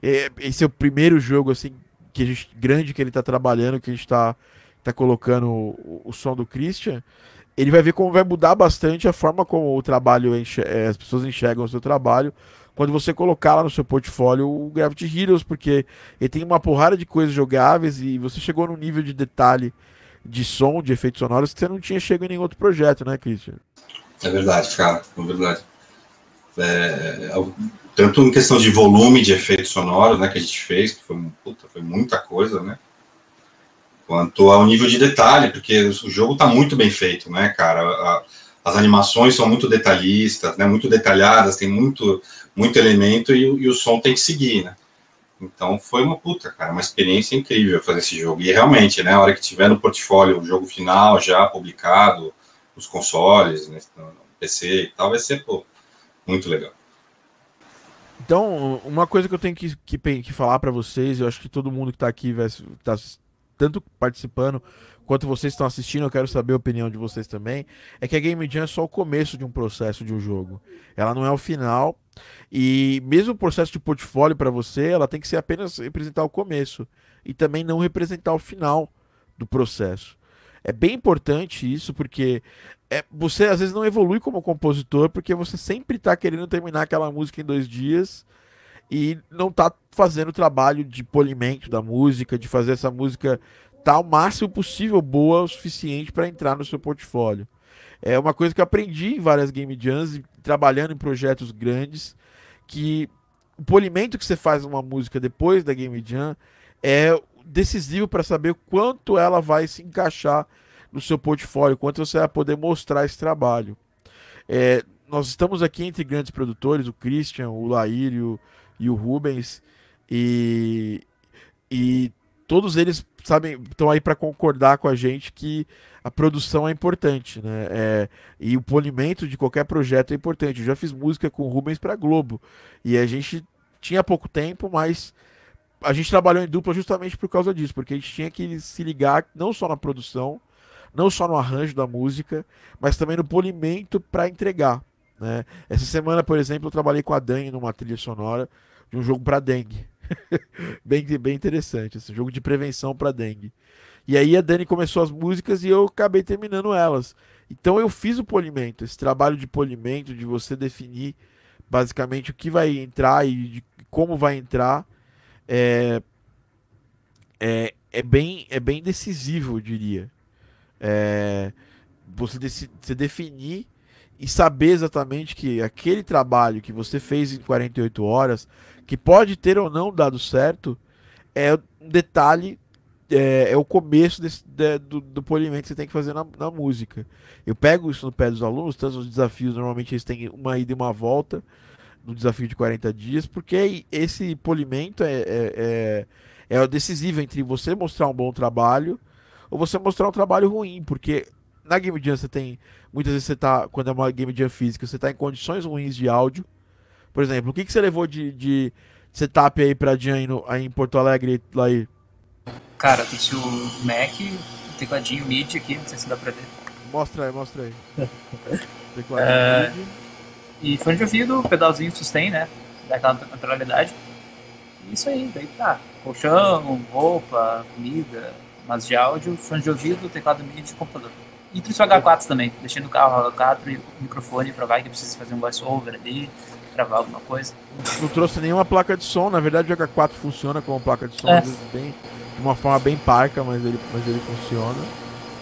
é, esse é o primeiro jogo assim que a gente, grande que ele está trabalhando, que a gente está tá colocando o, o, som do Christian, ele vai ver como vai mudar bastante a forma como o trabalho, é, as pessoas enxergam o seu trabalho quando você colocar lá no seu portfólio o Gravity Heroes, porque ele tem uma porrada de coisas jogáveis e você chegou num nível de detalhe de som, de efeitos sonoros que você não tinha chegado em nenhum outro projeto, né, Christian? É verdade, cara, é verdade. É, é tanto em questão de volume de efeitos sonoros, né, que a gente fez, que foi, puta, foi muita coisa, né? quanto ao nível de detalhe, porque o jogo está muito bem feito, né, cara? A, as animações são muito detalhistas, né, muito detalhadas, tem muito, muito elemento e, e, o som tem que seguir, né? Então foi uma puta, cara, uma experiência incrível fazer esse jogo. E realmente, né, a hora que tiver no portfólio o jogo final já publicado, nos consoles, né, PC e tal, vai ser, pô, muito legal. Então, uma coisa que eu tenho que, que, que falar para vocês, eu acho que todo mundo que está aqui vai, tá, tanto participando quanto vocês estão assistindo, eu quero saber a opinião de vocês também, é que a Game Jam é só o começo de um processo de um jogo. Ela não é o final. E mesmo o processo de portfólio para você, ela tem que ser apenas representar o começo e também não representar o final do processo. É bem importante isso porque é, você às vezes não evolui como compositor porque você sempre está querendo terminar aquela música em dois dias e não está fazendo o trabalho de polimento da música, de fazer essa música tá o máximo possível boa o suficiente para entrar no seu portfólio. É uma coisa que eu aprendi em várias game jams, trabalhando em projetos grandes, que o polimento que você faz numa música depois da game jam é decisivo para saber quanto ela vai se encaixar no seu portfólio, quanto você vai poder mostrar esse trabalho. É, nós estamos aqui entre grandes produtores, o Christian, o Laírio e o, Rubens, e, e todos eles sabem estão aí para concordar com a gente que a produção é importante, né? É, e o polimento de qualquer projeto é importante. Eu já fiz música com o Rubens para Globo e a gente tinha pouco tempo, mas a gente trabalhou em dupla justamente por causa disso, porque a gente tinha que se ligar não só na produção, não só no arranjo da música, mas também no polimento para entregar. Né? Essa semana, por exemplo, eu trabalhei com a Dani numa trilha sonora de um jogo para dengue. bem, bem interessante, esse jogo de prevenção para dengue. E aí a Dani começou as músicas e eu acabei terminando elas. Então eu fiz o polimento, esse trabalho de polimento, de você definir basicamente o que vai entrar e como vai entrar é, é, é, bem, é bem decisivo, eu diria. É, você, você definir e saber exatamente que aquele trabalho que você fez em 48 horas, que pode ter ou não dado certo, é um detalhe, é, é o começo desse, de, do, do, polimento que você tem que fazer na, na, música. Eu pego isso no pé dos alunos, tanto os desafios, normalmente eles têm uma ida e uma volta no desafio de 40 dias, porque esse polimento é, é, é, é decisivo entre você mostrar um bom trabalho ou você mostrar um trabalho ruim, porque na Game Jam você tem. Muitas vezes você tá. Quando é uma Game Jam física, você tá em condições ruins de áudio. Por exemplo, o que, que você levou de, de setup aí pra Jam aí, no, aí em Porto Alegre lá aí? Cara, trouxe o Mac, o tecladinho MIDI aqui, não sei se dá pra ver. Mostra aí, mostra aí. tecladinho é... MIDI. E fone de ouvido, pedalzinho sustain, né? Daquela naturalidade. Isso aí, daí tá. Colchão, roupa, comida, mas de áudio, fone de ouvido, teclado MIDI e computador. E trouxe o H4 também, deixei no carro o H4 e o microfone para vai que precisa fazer um voice-over ali, gravar alguma coisa. Não trouxe nenhuma placa de som, na verdade o H4 funciona como placa de som, é. bem, de uma forma bem parca, mas ele, mas ele funciona.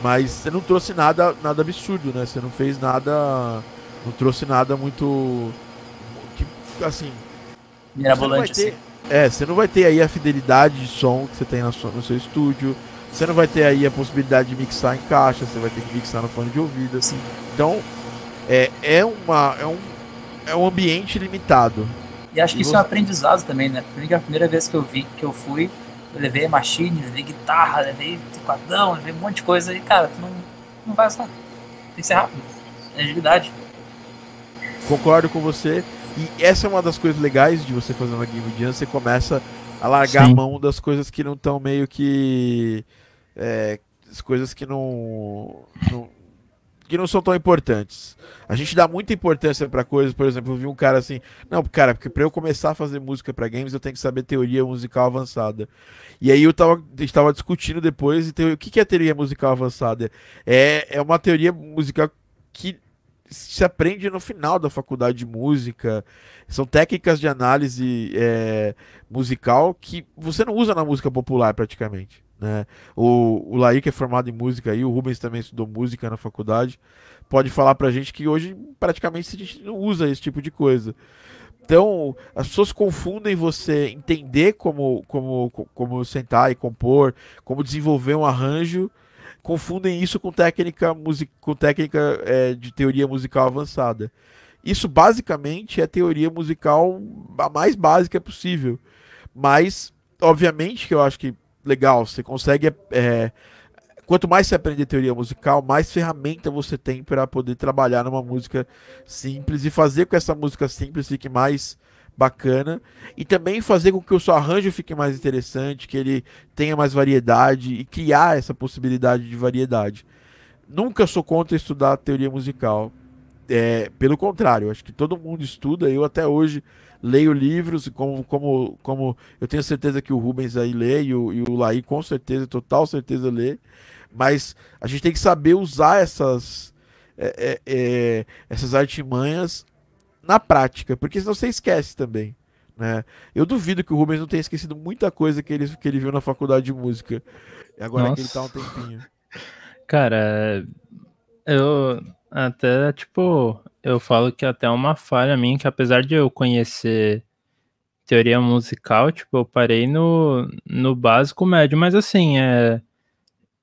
Mas você não trouxe nada, nada absurdo, né? Você não fez nada não trouxe nada muito. Que, assim. Mirabolante, ter, assim. É, você não vai ter aí a fidelidade de som que você tem no seu, no seu estúdio. Você não vai ter aí a possibilidade de mixar em caixa, você vai ter que mixar no fone de ouvido. Assim. Então, é, é, uma, é, um, é um ambiente limitado. E acho que e isso você... é um aprendizado também, né? Porque a primeira vez que eu vi, que eu fui, eu levei machine, levei guitarra, levei tecladão, levei um monte de coisa e, cara, tu não, não vai usar. Tem que ser rápido. É agilidade. Concordo com você. E essa é uma das coisas legais de você fazer uma Game Jam, você começa a largar Sim. a mão das coisas que não estão meio que. É, as coisas que não, não, que não são tão importantes. A gente dá muita importância para coisas, por exemplo, eu vi um cara assim, não, cara, porque para eu começar a fazer música para games eu tenho que saber teoria musical avançada. E aí eu tava, estava discutindo depois e o que, que é teoria musical avançada? É, é uma teoria musical que se aprende no final da faculdade de música. São técnicas de análise é, musical que você não usa na música popular praticamente. Né? O, o Laí, que é formado em música aí, o Rubens também estudou música na faculdade, pode falar pra gente que hoje praticamente a gente não usa esse tipo de coisa. Então, as pessoas confundem você entender como, como, como sentar e compor, como desenvolver um arranjo confundem isso com técnica, music, com técnica é, de teoria musical avançada. Isso basicamente é teoria musical a mais básica possível. Mas, obviamente, que eu acho que legal, você consegue. É, quanto mais você aprender teoria musical, mais ferramenta você tem para poder trabalhar numa música simples e fazer com que essa música simples fique mais bacana e também fazer com que o seu arranjo fique mais interessante, que ele tenha mais variedade e criar essa possibilidade de variedade. Nunca sou contra estudar teoria musical. É, pelo contrário, acho que todo mundo estuda. Eu até hoje leio livros, como, como, como eu tenho certeza que o Rubens aí lê e o, e o Laí com certeza, total certeza lê. Mas a gente tem que saber usar essas, é, é, é essas artimanhas na prática, porque senão você esquece também. Né? Eu duvido que o Rubens não tenha esquecido muita coisa que ele, que ele viu na faculdade de música. Agora Nossa. que ele tá um tempinho. Cara, eu até, tipo, eu falo que até é uma falha minha, que apesar de eu conhecer teoria musical, tipo, eu parei no, no básico médio, mas assim, é,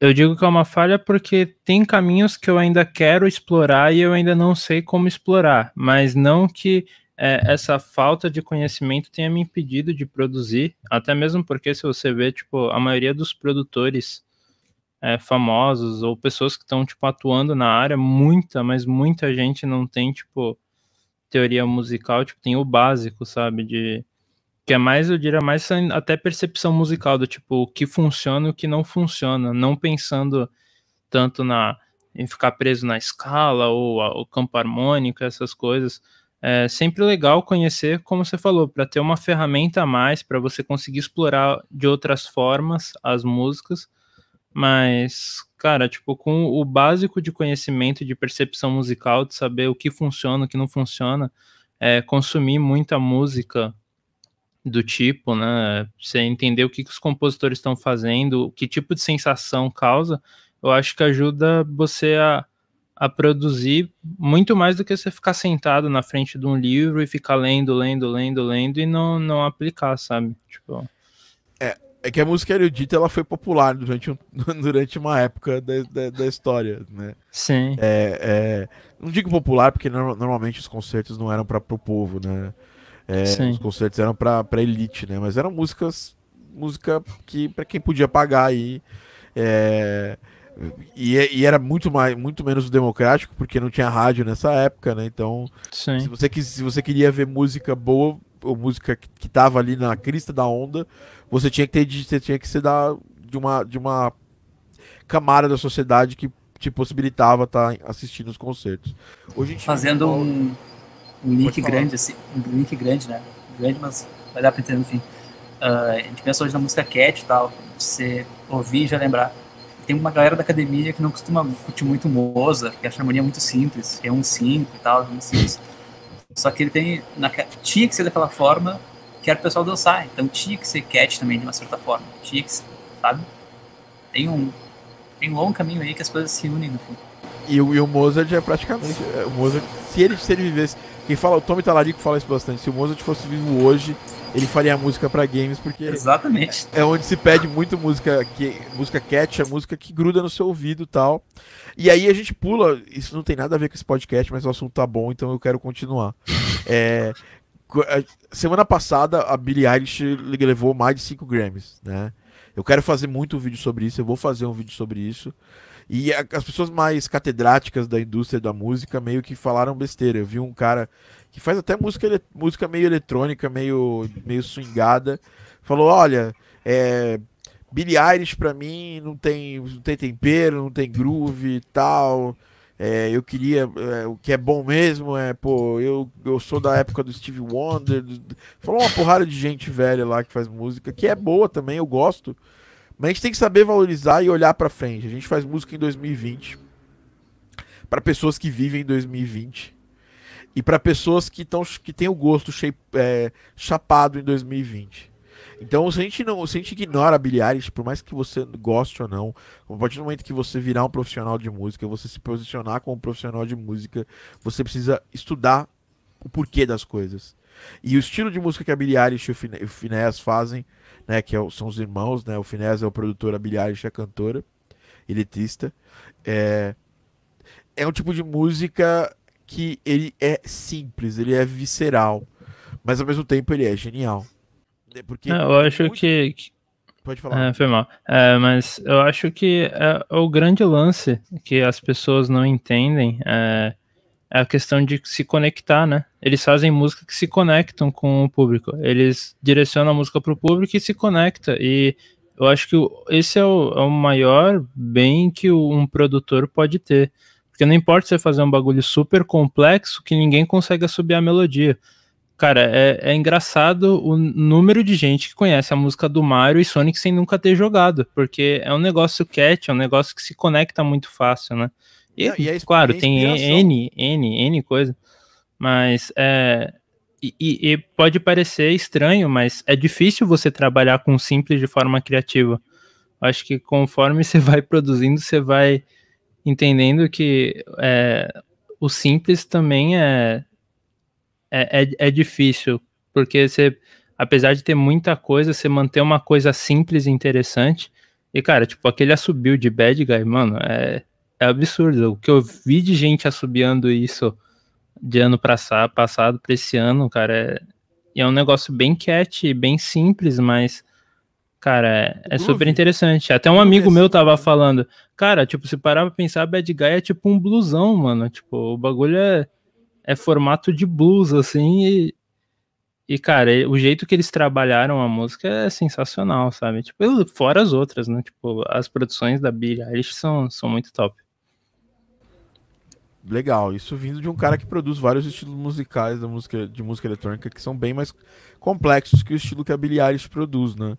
eu digo que é uma falha porque tem caminhos que eu ainda quero explorar e eu ainda não sei como explorar, mas não que é, essa falta de conhecimento tenha me impedido de produzir, até mesmo porque se você vê, tipo, a maioria dos produtores é, famosos ou pessoas que estão, tipo, atuando na área, muita, mas muita gente não tem, tipo, teoria musical, tipo, tem o básico, sabe, de que é mais, eu diria, mais até percepção musical, do tipo, o que funciona e o que não funciona, não pensando tanto na em ficar preso na escala ou o campo harmônico, essas coisas. É sempre legal conhecer, como você falou, para ter uma ferramenta a mais, para você conseguir explorar de outras formas as músicas. Mas, cara, tipo, com o básico de conhecimento de percepção musical, de saber o que funciona, o que não funciona, é, consumir muita música do tipo, né? Você entender o que, que os compositores estão fazendo, que tipo de sensação causa, eu acho que ajuda você a, a produzir muito mais do que você ficar sentado na frente de um livro e ficar lendo, lendo, lendo, lendo e não, não aplicar, sabe? Tipo. É, que a música erudita ela foi popular durante, um, durante uma época da, da, da história, né? Sim. É, é, não digo popular porque no, normalmente os concertos não eram para o povo, né? É, os concertos eram para elite, né? Mas eram músicas, música que para quem podia pagar aí. É, e, e, era muito mais, muito menos democrático porque não tinha rádio nessa época, né? Então, Sim. se você quis, se você queria ver música boa ou música que, que tava ali na crista da onda, você tinha que ter, você tinha que ser da, de uma de uma camada da sociedade que te possibilitava estar tá assistindo os concertos. Hoje fazendo um um link grande, assim, um link grande, né? Grande, mas vai dar pra entender, enfim. Uh, a gente pensa hoje na música cat e tal, você ouvir e já lembrar. Tem uma galera da academia que não costuma curtir muito Mozart, que acha a harmonia muito simples, que é um 5 e tal, um simples. Só que ele tem. Na, tinha que ser daquela forma que era o pessoal dançar. Então tinha que ser cat também, de uma certa forma. Tinha que ser, sabe? Tem um, tem um longo caminho aí que as coisas se unem no fim. E, o, e o Mozart é praticamente. É, o Mozart, se ele, se ele vivesse quem fala, o Tommy Talarico fala isso bastante. Se o Mozart fosse vivo hoje, ele faria música para games, porque Exatamente. é onde se pede muito música que música catch, a música que gruda no seu ouvido e tal. E aí a gente pula, isso não tem nada a ver com esse podcast, mas o assunto tá bom, então eu quero continuar. É, semana passada a Billie Eilish levou mais de 5 Grammys, né? Eu quero fazer muito vídeo sobre isso, eu vou fazer um vídeo sobre isso. E as pessoas mais catedráticas da indústria da música meio que falaram besteira. Eu vi um cara que faz até música, música meio eletrônica, meio, meio swingada, falou: olha, é, Billie Eilish pra mim não tem, não tem tempero, não tem groove e tal. É, eu queria. É, o que é bom mesmo é, pô, eu, eu sou da época do Steve Wonder. Do, falou uma porrada de gente velha lá que faz música, que é boa também, eu gosto. Mas a gente tem que saber valorizar e olhar para frente. A gente faz música em 2020 para pessoas que vivem em 2020 e para pessoas que estão que têm o gosto shape, é, chapado em 2020. Então, se a gente não, se a gente ignora bilhares, por mais que você goste ou não, a partir do momento que você virar um profissional de música, você se posicionar como um profissional de música, você precisa estudar o porquê das coisas. E o estilo de música que a Billie Eilish e o Phineas fazem né, que é, são os irmãos, né, o Finés é o produtor, a Billie Eilish é a cantora, elitista. É, é um tipo de música que ele é simples, ele é visceral, mas ao mesmo tempo ele é genial. É, porque eu acho muito... que, Pode falar. É, foi mal. É, mas eu acho que é, o grande lance que as pessoas não entendem é é a questão de se conectar, né? Eles fazem música que se conectam com o público. Eles direcionam a música para o público e se conecta. E eu acho que esse é o, é o maior bem que um produtor pode ter. Porque não importa você fazer um bagulho super complexo que ninguém consegue subir a melodia. Cara, é, é, engraçado o número de gente que conhece a música do Mario e Sonic sem nunca ter jogado, porque é um negócio cat, é um negócio que se conecta muito fácil, né? E, e claro, tem N, N, N coisa. Mas é, e, e, pode parecer estranho, mas é difícil você trabalhar com simples de forma criativa. Acho que conforme você vai produzindo, você vai entendendo que é, o simples também é, é, é, é, difícil, porque você, apesar de ter muita coisa, você manter uma coisa simples e interessante. E, cara, tipo, aquele assobio de Bad Guy, mano, é, é absurdo. O que eu vi de gente assobiando isso de ano passado para esse ano, cara, é, é um negócio bem cat, bem simples, mas Cara, é, é super interessante. Até um amigo meu tava falando, cara, tipo, se parar pra pensar, Bad Guy é tipo um blusão, mano. Tipo, o bagulho é, é formato de blues, assim, e, e, cara, o jeito que eles trabalharam a música é sensacional, sabe? Tipo, fora as outras, né? Tipo, as produções da Billie Eilish são, são muito top. Legal, isso vindo de um cara que produz vários estilos musicais da música, de música eletrônica que são bem mais complexos que o estilo que a Billie Eilish produz, né?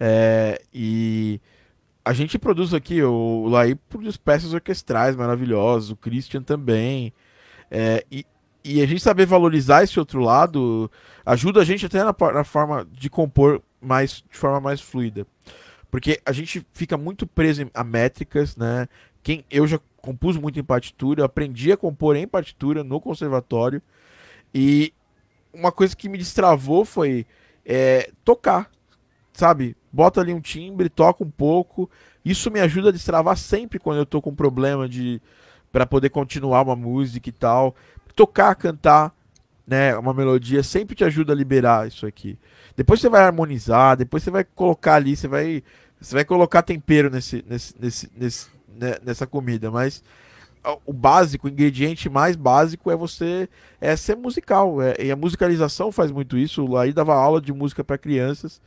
É, e a gente produz aqui, o Laí produz peças orquestrais maravilhosas, o Christian também. É, e, e a gente saber valorizar esse outro lado ajuda a gente até na, na, forma de compor mais de forma mais fluida. Porque a gente fica muito preso a métricas, né? Quem, eu já compus muito em partitura, aprendi a compor em partitura no conservatório. E uma coisa que me destravou foi é, tocar, sabe? Bota ali um timbre, toca um pouco. Isso me ajuda a destravar sempre quando eu tô com problema de para poder continuar uma música e tal. Tocar, cantar, né, uma melodia sempre te ajuda a liberar isso aqui. Depois você vai harmonizar, depois você vai colocar ali, você vai você vai colocar tempero nesse, nesse, nesse, nesse né, nessa comida, mas o básico, o ingrediente mais básico é você é ser musical. É, e a musicalização faz muito isso. Aí dava aula de música para crianças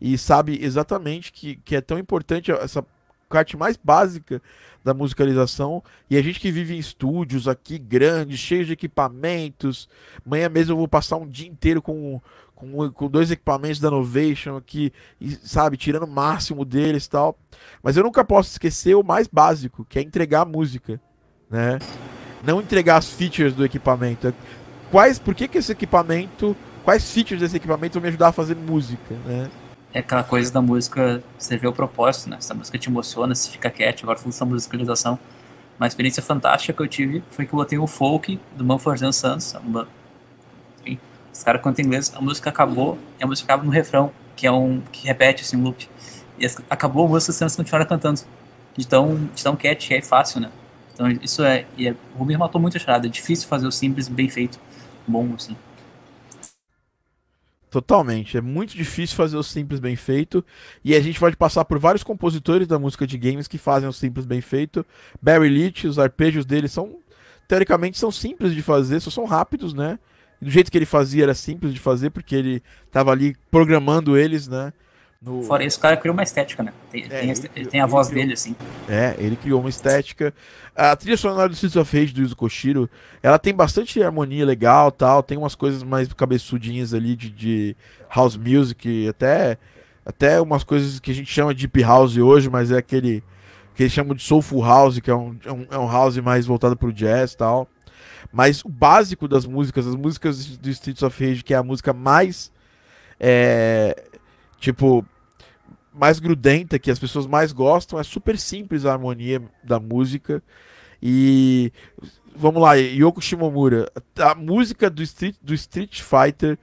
e sabe exatamente que, que é tão importante essa parte mais básica da musicalização. E a gente que vive em estúdios aqui grandes, cheios de equipamentos. Amanhã mesmo eu vou passar um dia inteiro com, com, com dois equipamentos da Novation aqui, e, sabe, tirando o máximo deles e tal. Mas eu nunca posso esquecer o mais básico, que é entregar a música, né? Não entregar as features do equipamento. Quais, por que, que esse equipamento, quais features desse equipamento vão me ajudar a fazer música, né? É aquela coisa da música, vê o propósito, né? Essa música te emociona, se fica quieto, agora falando essa musicalização. Uma experiência fantástica que eu tive foi que eu botei o folk do Manford Santos, uma... enfim, os caras cantam inglês, a música acabou, e a música acaba no refrão, que é um, que repete assim, um loop. E acabou a música, eles continuaram cantando. De tão, de tão catch, é fácil, né? Então isso é, e é, o Rubinho matou muito a charada, é difícil fazer o simples bem feito, bom, assim. Totalmente. É muito difícil fazer o simples bem feito. E a gente pode passar por vários compositores da música de games que fazem o simples bem feito. Barry Leach, os arpejos dele são. Teoricamente são simples de fazer, só são rápidos, né? Do jeito que ele fazia era simples de fazer, porque ele estava ali programando eles, né? No... Fora isso, o cara criou uma estética, né? Tem, é, tem, ele, ele tem a voz criou, dele, assim. É, ele criou uma estética. A trilha sonora do Streets of Rage do Yuzo Koshiro, ela tem bastante harmonia legal tal, tem umas coisas mais cabeçudinhas ali de, de house music, até, até umas coisas que a gente chama de deep house hoje, mas é aquele que eles chamam de soulful house, que é um, é um, é house mais voltado pro jazz tal. Mas o básico das músicas, as músicas do Streets of Rage, que é a música mais... É, tipo, mais grudenta, que as pessoas mais gostam. É super simples a harmonia da música. E vamos lá, Yoko Shimomura. A música do Street, do Street Fighter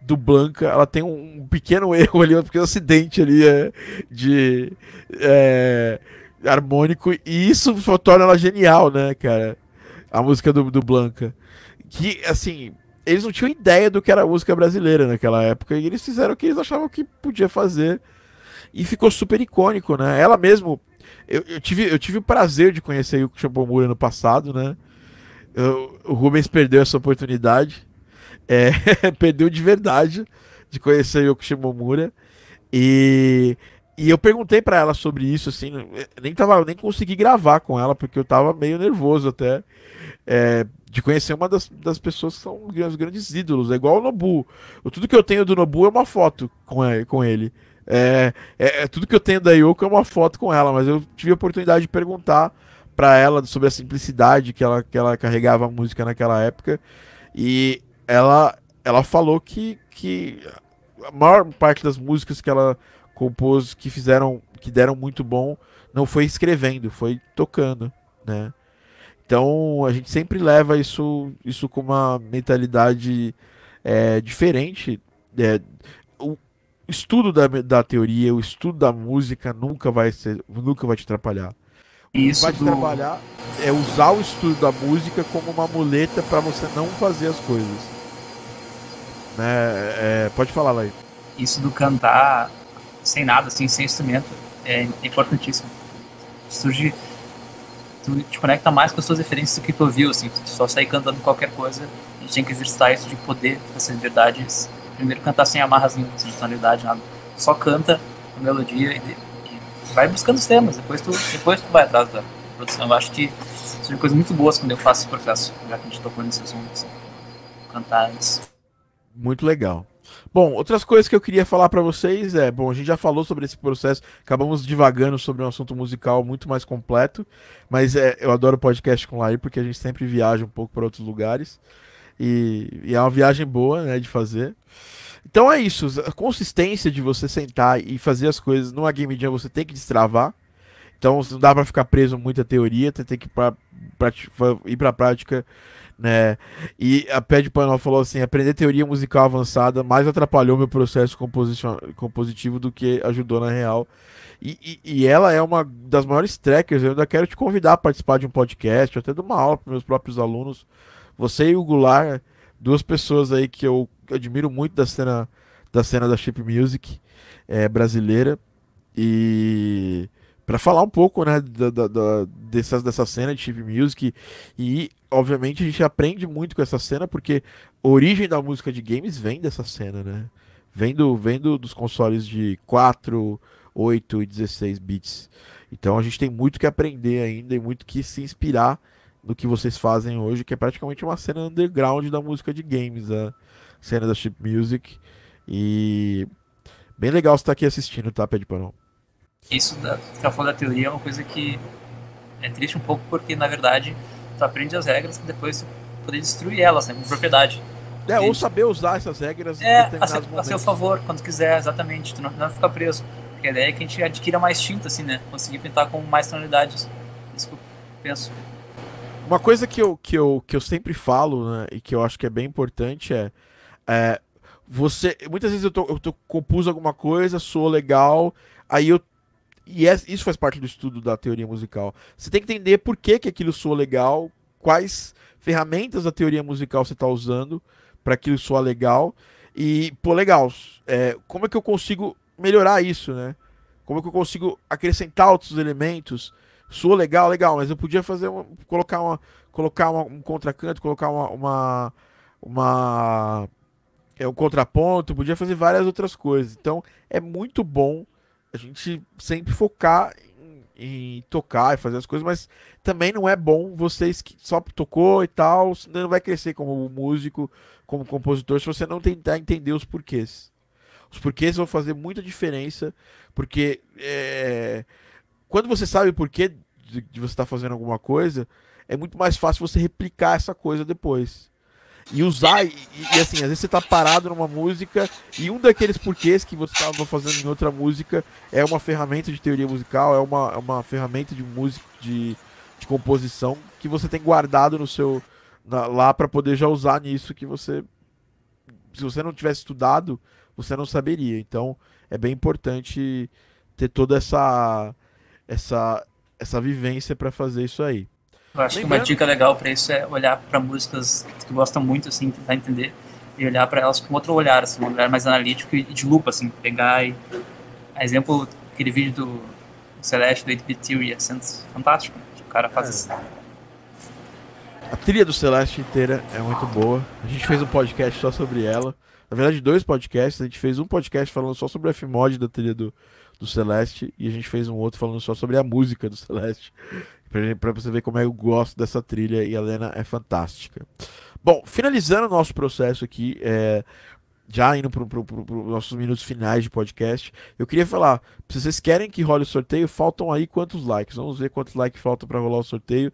do Blanca, ela tem um pequeno erro ali, um pequeno acidente ali é, de é, harmônico, e isso torna ela genial, né, cara? A música do, do Blanca. Que, assim, eles não tinham ideia do que era música brasileira naquela época, e eles fizeram o que eles achavam que podia fazer e ficou super icônico, né? Ela mesmo. Eu, eu, tive, eu tive o prazer de conhecer o Chapomura no passado, né? Eu, o Rubens perdeu essa oportunidade. É, perdeu de verdade de conhecer o Shimomura. E, e eu perguntei para ela sobre isso, assim, nem, tava, nem consegui gravar com ela, porque eu tava meio nervoso até. É, de conhecer uma das, das pessoas que são os grandes ídolos. É igual o Nobu. Tudo que eu tenho do Nobu é uma foto com, com ele. É, é, é, tudo que eu tenho da Yoko é uma foto com ela, mas eu tive a oportunidade de perguntar para ela sobre a simplicidade que ela, que ela carregava a música naquela época. E ela ela falou que, que a maior parte das músicas que ela compôs que fizeram que deram muito bom não foi escrevendo, foi tocando, né? Então a gente sempre leva isso isso com uma mentalidade é, diferente. É, estudo da, da teoria, o estudo da música nunca vai ser, nunca vai te atrapalhar. Isso vai te do... trabalhar é usar o estudo da música como uma muleta para você não fazer as coisas. Né? É, pode falar, Lai. Isso do cantar sem nada, assim, sem instrumento, é importantíssimo. Surge. Tu te conecta mais com as suas referências do que tu ouviu, assim. Tu só sair cantando qualquer coisa. A gente tem que exercitar isso de poder, essas verdades. Primeiro cantar sem amarras sem tonalidade, nada. Só canta a melodia e, e vai buscando os temas. Depois tu, depois tu vai atrás da produção. Eu acho que são coisas muito boas quando eu faço esse processo, já que a gente tocou nesse assunto. Assim. Cantar antes. Muito legal. Bom, outras coisas que eu queria falar para vocês é, bom, a gente já falou sobre esse processo, acabamos divagando sobre um assunto musical muito mais completo, mas é, eu adoro podcast com Laí porque a gente sempre viaja um pouco para outros lugares e, e, é uma viagem boa, né, de fazer. Então é isso, a consistência de você sentar e fazer as coisas numa game jam você tem que destravar. Então não dá para ficar preso muita teoria, você tem que ir para ir para prática né? E a Pé de Panel falou assim: aprender teoria musical avançada mais atrapalhou meu processo compositivo do que ajudou na real. E, e, e, ela é uma das maiores trackers. Eu ainda quero te convidar a participar de um podcast, até de uma aula para meus próprios alunos. Você e o Goulart, duas pessoas aí que eu admiro muito da cena da cena da chip music é, brasileira. E para falar um pouco, né, da, da, da, dessa, dessa cena de chip music e obviamente a gente aprende muito com essa cena porque a origem da música de games vem dessa cena, né? Vem, do, vem do, dos consoles de 4, 8 e 16 bits. Então a gente tem muito que aprender ainda e muito que se inspirar no que vocês fazem hoje, que é praticamente uma cena underground da música de games, a cena da chip music. E bem legal você estar aqui assistindo, tá, Pé de Panão? Isso da, tá falando da teoria é uma coisa que é triste um pouco porque, na verdade, tu aprende as regras para depois tu poder destruir elas, né, com propriedade. É, ou saber usar essas regras é, a, seu, a seu favor, quando quiser, exatamente. Tu não, não ficar preso. Porque a ideia é que a gente adquira mais tinta, assim, né? Conseguir pintar com mais tonalidades. Isso que eu penso. Uma coisa que eu, que eu, que eu sempre falo, né, e que eu acho que é bem importante é, é você. Muitas vezes eu, tô, eu tô, compus alguma coisa, sou legal, aí eu e é, isso faz parte do estudo da teoria musical. Você tem que entender por que, que aquilo soa legal, quais ferramentas da teoria musical você está usando para aquilo soar legal. E, pô, legal, é, como é que eu consigo melhorar isso, né? Como é que eu consigo acrescentar outros elementos? Soa legal, legal, mas eu podia fazer uma, colocar uma, colocar uma, um contracanto, colocar uma, uma, uma é, um contraponto, podia fazer várias outras coisas. Então, é muito bom a gente sempre focar em, em, tocar e fazer as coisas, mas também não é bom vocês que só tocou e tal, não vai crescer como músico, como compositor, se você não tentar entender os porquês. Os porquês vão fazer muita diferença, porque é, quando você sabe o porquê de, você estar tá fazendo alguma coisa, é muito mais fácil você replicar essa coisa depois e usar. E, e, assim, às vezes você tá parado numa música e um daqueles porquês que você estava fazendo em outra música é uma ferramenta de teoria musical, é uma, é uma ferramenta de música, de, de composição que você tem guardado no seu. Na, lá para poder já usar nisso que você. Se você não tivesse estudado, você não saberia. Então é bem importante ter toda essa. Essa essa vivência para fazer isso aí. Eu acho que uma dica legal para isso é olhar para músicas que tu gosta muito, assim, tentar entender e olhar para elas com outro olhar, assim, um olhar mais analítico e de lupa, assim, pegar e... A exemplo, aquele vídeo do Celeste, do 8-Bit Theory, é fantástico, que o cara faz é. assim. A trilha do Celeste inteira é muito boa. A gente fez um podcast só sobre ela. Na verdade, dois podcasts. A gente fez um podcast falando só sobre o F-Mod da trilha do, do Celeste e a gente fez um outro falando só sobre a música do Celeste. Pra, você ver como é eu gosto dessa trilha e a Lena é fantástica. Bom, finalizando o nosso processo aqui, é, já indo para os nossos minutos finais de podcast, eu queria falar: se vocês querem que role o sorteio, faltam aí quantos likes? Vamos ver quantos likes faltam para rolar o sorteio.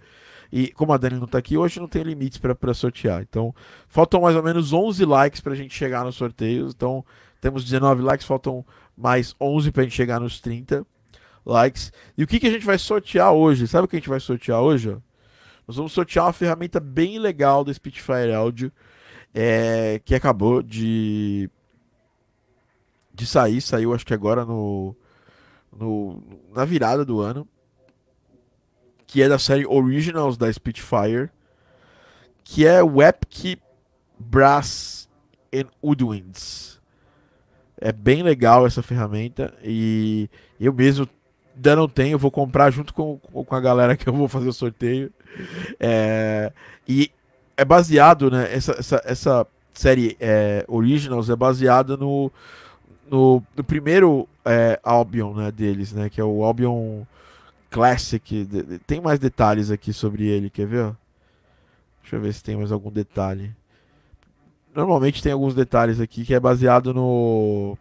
E como a Dani não tá aqui hoje, não tem limites para sortear. Então, faltam mais ou menos 11 likes pra gente chegar no sorteio. Então, temos 19 likes, faltam mais 11 pra gente chegar nos 30 likes. E o que, que a gente vai sortear hoje? Sabe o que a gente vai sortear hoje? Nós vamos sortear uma ferramenta bem legal da Spitfire Audio, é, que acabou de, de sair. Saiu, acho que agora no, no, na virada do ano que é da série Originals da Spitfire, que é Epic Brass and Woodwinds. É bem legal essa ferramenta e eu mesmo ainda não tenho, vou comprar junto com, com a galera que eu vou fazer o sorteio. É, e é baseado, né? Essa, essa, essa série é, Originals é baseada no, no, no primeiro é, Albion né, deles, né? Que é o Albion Classic. Tem mais detalhes aqui sobre ele, quer ver? Deixa eu ver se tem mais algum detalhe. Normalmente tem alguns detalhes aqui que é baseado no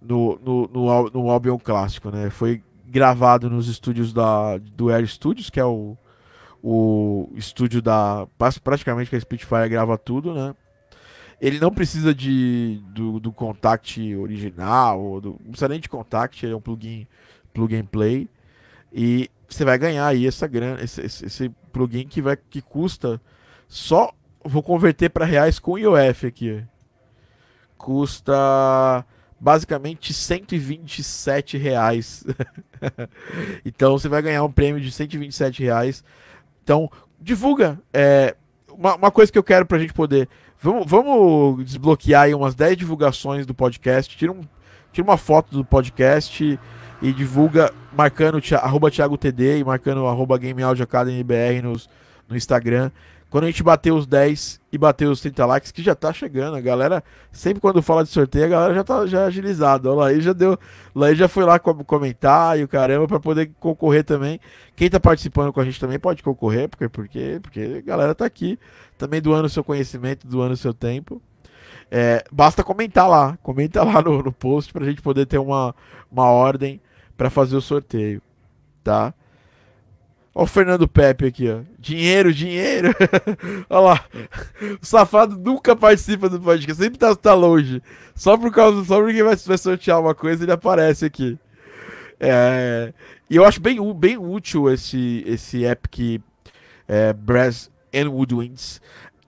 no, no, no, no Albion clássico, né? Foi gravado nos estúdios da, do Air Studios, que é o, o estúdio da. Praticamente que a Spitfire grava tudo, né? Ele não precisa de, do, do Contact original, do, não precisa nem de Contact, é um plugin, plug and play. E você vai ganhar aí essa grana, esse, esse, esse plugin que vai que custa só vou converter para reais com IOF aqui. Custa basicamente 127 reais. então você vai ganhar um prêmio de 127 reais. Então divulga. É, uma, uma coisa que eu quero para a gente poder. Vamos, vamos desbloquear aí umas 10 divulgações do podcast. Tira, um, tira uma foto do podcast e divulga marcando arroba Thiago TD e marcando arroba Game Audio Academy BR nos, no Instagram. Quando a gente bater os 10 e bater os 30 likes, que já tá chegando, a galera, sempre quando fala de sorteio, a galera já tá já agilizada. Olha lá, aí já deu, aí já foi lá comentar e o caramba para poder concorrer também. Quem tá participando com a gente também pode concorrer, porque porque porque a galera tá aqui, também doando seu conhecimento, doando seu tempo. É, basta comentar lá, comenta lá no, no post pra gente poder ter uma, uma ordem para fazer o sorteio, tá? Olha o Fernando Pepe aqui, ó. Dinheiro, dinheiro. Olha lá. O safado nunca participa do podcast, sempre tá, tá longe. Só por causa, só porque vai, vai sortear uma coisa, ele aparece aqui. É, e eu acho bem, bem útil esse, esse Epic é, Brass and Woodwinds.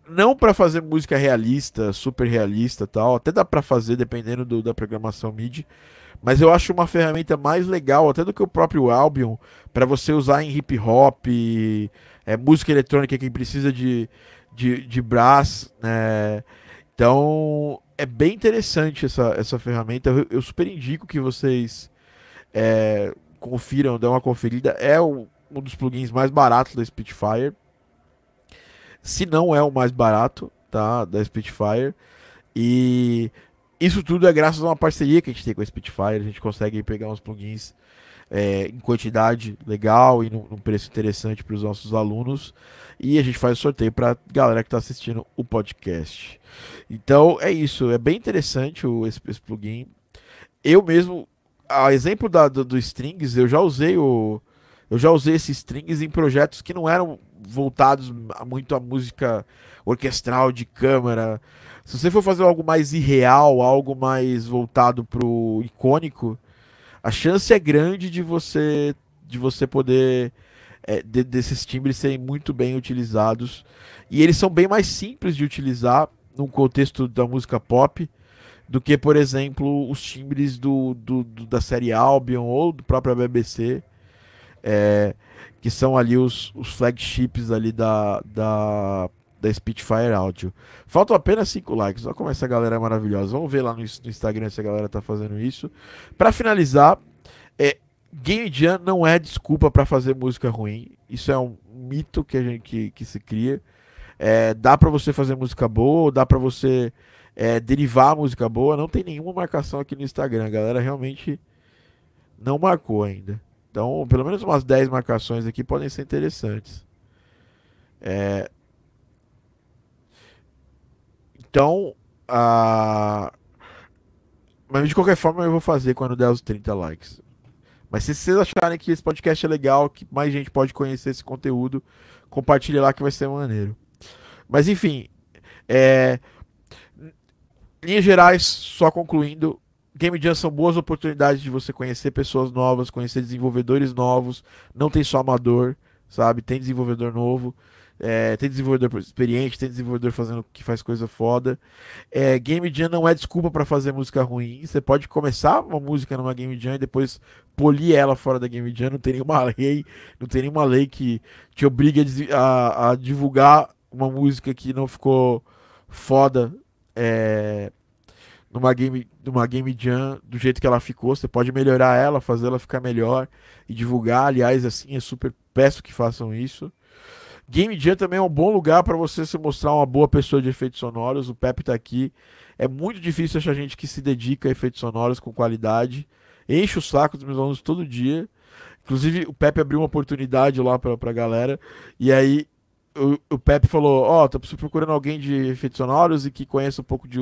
Não para fazer música realista, super realista tal. Até dá para fazer, dependendo do, da programação MIDI. Mas eu acho uma ferramenta mais legal até do que o próprio Albion para você usar em hip hop, é, música eletrônica que precisa de, de, de brass. Né? Então é bem interessante essa, essa ferramenta. Eu, eu super indico que vocês é, confiram, dão uma conferida. É um, um dos plugins mais baratos da Spitfire. Se não é o mais barato, tá? Da Spitfire. E isso tudo é graças a uma parceria que a gente tem com a Spitfire. A gente consegue pegar uns plugins é, em quantidade legal e num, num preço interessante para os nossos alunos. E a gente faz sorteio para galera que está assistindo o podcast. Então é isso, é bem interessante o, esse, esse plugin. Eu mesmo, a exemplo da, do, do Strings, eu já usei o. Eu já usei esses strings em projetos que não eram voltados muito à música orquestral de câmara, se você for fazer algo mais irreal, algo mais voltado pro icônico, a chance é grande de você de você poder é, de, desses timbres serem muito bem utilizados. E eles são bem mais simples de utilizar num contexto da música pop do que, por exemplo, os timbres do, do, do da série Albion ou do próprio BBC, é, que são ali os, os flagships ali da, da da Spitfire Audio. Faltam apenas 5 likes. Olha como essa galera é maravilhosa. Vamos ver lá no, no Instagram se a galera tá fazendo isso. Para finalizar, é, Game Jam não é desculpa para fazer música ruim. Isso é um mito que a gente que, que se cria. É, dá para você fazer música boa, dá para você é, derivar música boa. Não tem nenhuma marcação aqui no Instagram. A galera realmente não marcou ainda. Então, pelo menos umas 10 marcações aqui podem ser interessantes. É, então, a... mas de qualquer forma eu vou fazer quando der os 30 likes. Mas se vocês acharem que esse podcast é legal, que mais gente pode conhecer esse conteúdo, compartilhe lá que vai ser maneiro. Mas enfim, é... linhas gerais, só concluindo, Game Jam são boas oportunidades de você conhecer pessoas novas, conhecer desenvolvedores novos. Não tem só amador, sabe? Tem desenvolvedor novo. É, tem desenvolvedor experiente, tem desenvolvedor fazendo que faz coisa foda. É, Game Jam não é desculpa para fazer música ruim. Você pode começar uma música numa Game Jam e depois polir ela fora da Game Jam. Não tem nenhuma lei, não tem nenhuma lei que te obrigue a, a, divulgar uma música que não ficou foda é, numa game, numa game jam do jeito que ela ficou. Você pode melhorar ela, fazer ela ficar melhor e divulgar. Aliás, assim, é super peço que façam isso. Game Jam também é um bom lugar para você se mostrar uma boa pessoa de efeitos sonoros. O Pepe tá aqui. É muito difícil achar gente que se dedica a efeitos sonoros com qualidade. Enche o saco dos meus alunos todo dia. Inclusive, o Pepe abriu uma oportunidade lá pra, pra galera. E aí, o, o Pepe falou: Ó, oh, tô procurando alguém de efeitos sonoros e que conheça um pouco de,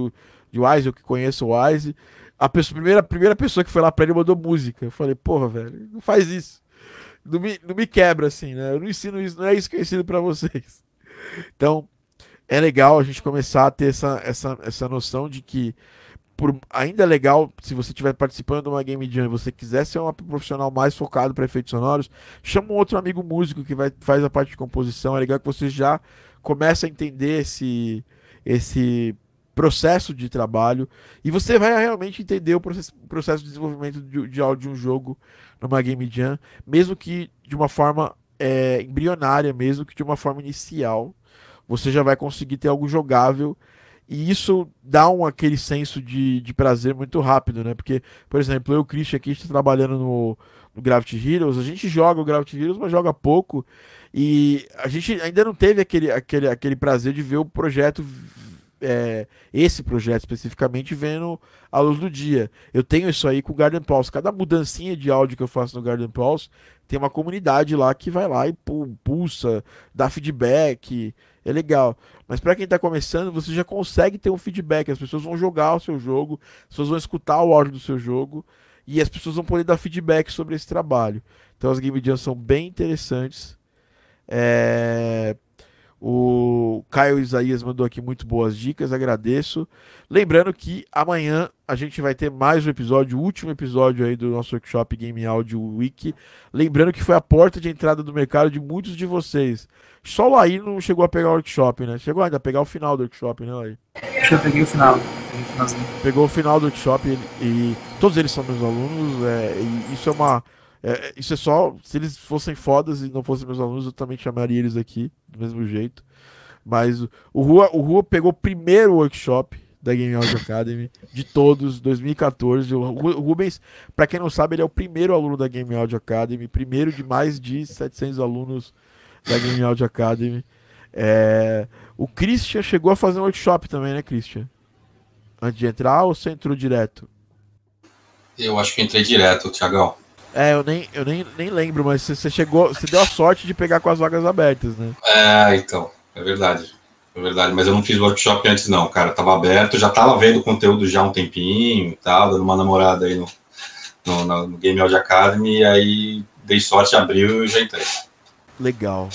de Wise, eu que conheço o Wise. A, pessoa, primeira, a primeira pessoa que foi lá pra ele mandou música. Eu falei: Porra, velho, não faz isso não me, não me quebra assim, né? Eu não ensino isso, não é isso que eu ensino para vocês. Então, é legal a gente começar a ter essa, essa, essa noção de que por, ainda é legal se você estiver participando de uma game jam e você quiser ser um profissional mais focado para efeitos sonoros, chama um outro amigo músico que vai, faz a parte de composição. É legal que você já comece a entender esse, esse processo de trabalho e você vai realmente entender o processo, processo de desenvolvimento de, de, de um jogo numa Game Jam, mesmo que de uma forma é, embrionária, mesmo que de uma forma inicial, você já vai conseguir ter algo jogável e isso dá um aquele senso de, de prazer muito rápido, né? Porque, por exemplo, eu Christian aqui está trabalhando no, no Gravity Heroes, a gente joga o Gravity Heroes, mas joga pouco. E a gente ainda não teve aquele, aquele, aquele prazer de ver o projeto é, esse projeto especificamente vendo a luz do dia. Eu tenho isso aí com o Garden Pulse. Cada mudancinha de áudio que eu faço no Garden Pulse, tem uma comunidade lá que vai lá e pulsa, dá feedback. É legal. Mas para quem está começando, você já consegue ter um feedback. As pessoas vão jogar o seu jogo, as pessoas vão escutar o áudio do seu jogo e as pessoas vão poder dar feedback sobre esse trabalho. Então as game jams são bem interessantes. É... O Caio Isaías mandou aqui muito boas dicas, agradeço. Lembrando que amanhã a gente vai ter mais um episódio, o último episódio aí do nosso workshop Game Audio Week. Lembrando que foi a porta de entrada do mercado de muitos de vocês. Só o Laí não chegou a pegar o workshop, né? Chegou ainda a pegar o final do workshop, né, Laí? Acho que eu peguei o final. Pegou o final do workshop e, e todos eles são meus alunos. É, e isso é uma é, isso é só. Se eles fossem fodas e não fossem meus alunos, eu também chamaria eles aqui, do mesmo jeito. Mas o Rua, o Rua pegou o primeiro workshop da Game Audio Academy de todos, 2014. O Rubens, para quem não sabe, ele é o primeiro aluno da Game Audio Academy, primeiro de mais de 700 alunos da Game Audio Academy. É... O Christian chegou a fazer um workshop também, né, Christian? Antes de entrar ou você entrou direto? Eu acho que entrei direto, Tiagão. É, eu nem, eu nem, nem lembro, mas você chegou. Você deu a sorte de pegar com as vagas abertas, né? É, então. É verdade. É verdade. Mas eu não fiz workshop antes, não, cara. Tava aberto, já tava vendo o conteúdo já há um tempinho e tal, dando uma namorada aí no, no, no Game Audio Academy, e aí dei sorte, abriu e já entrei. Legal.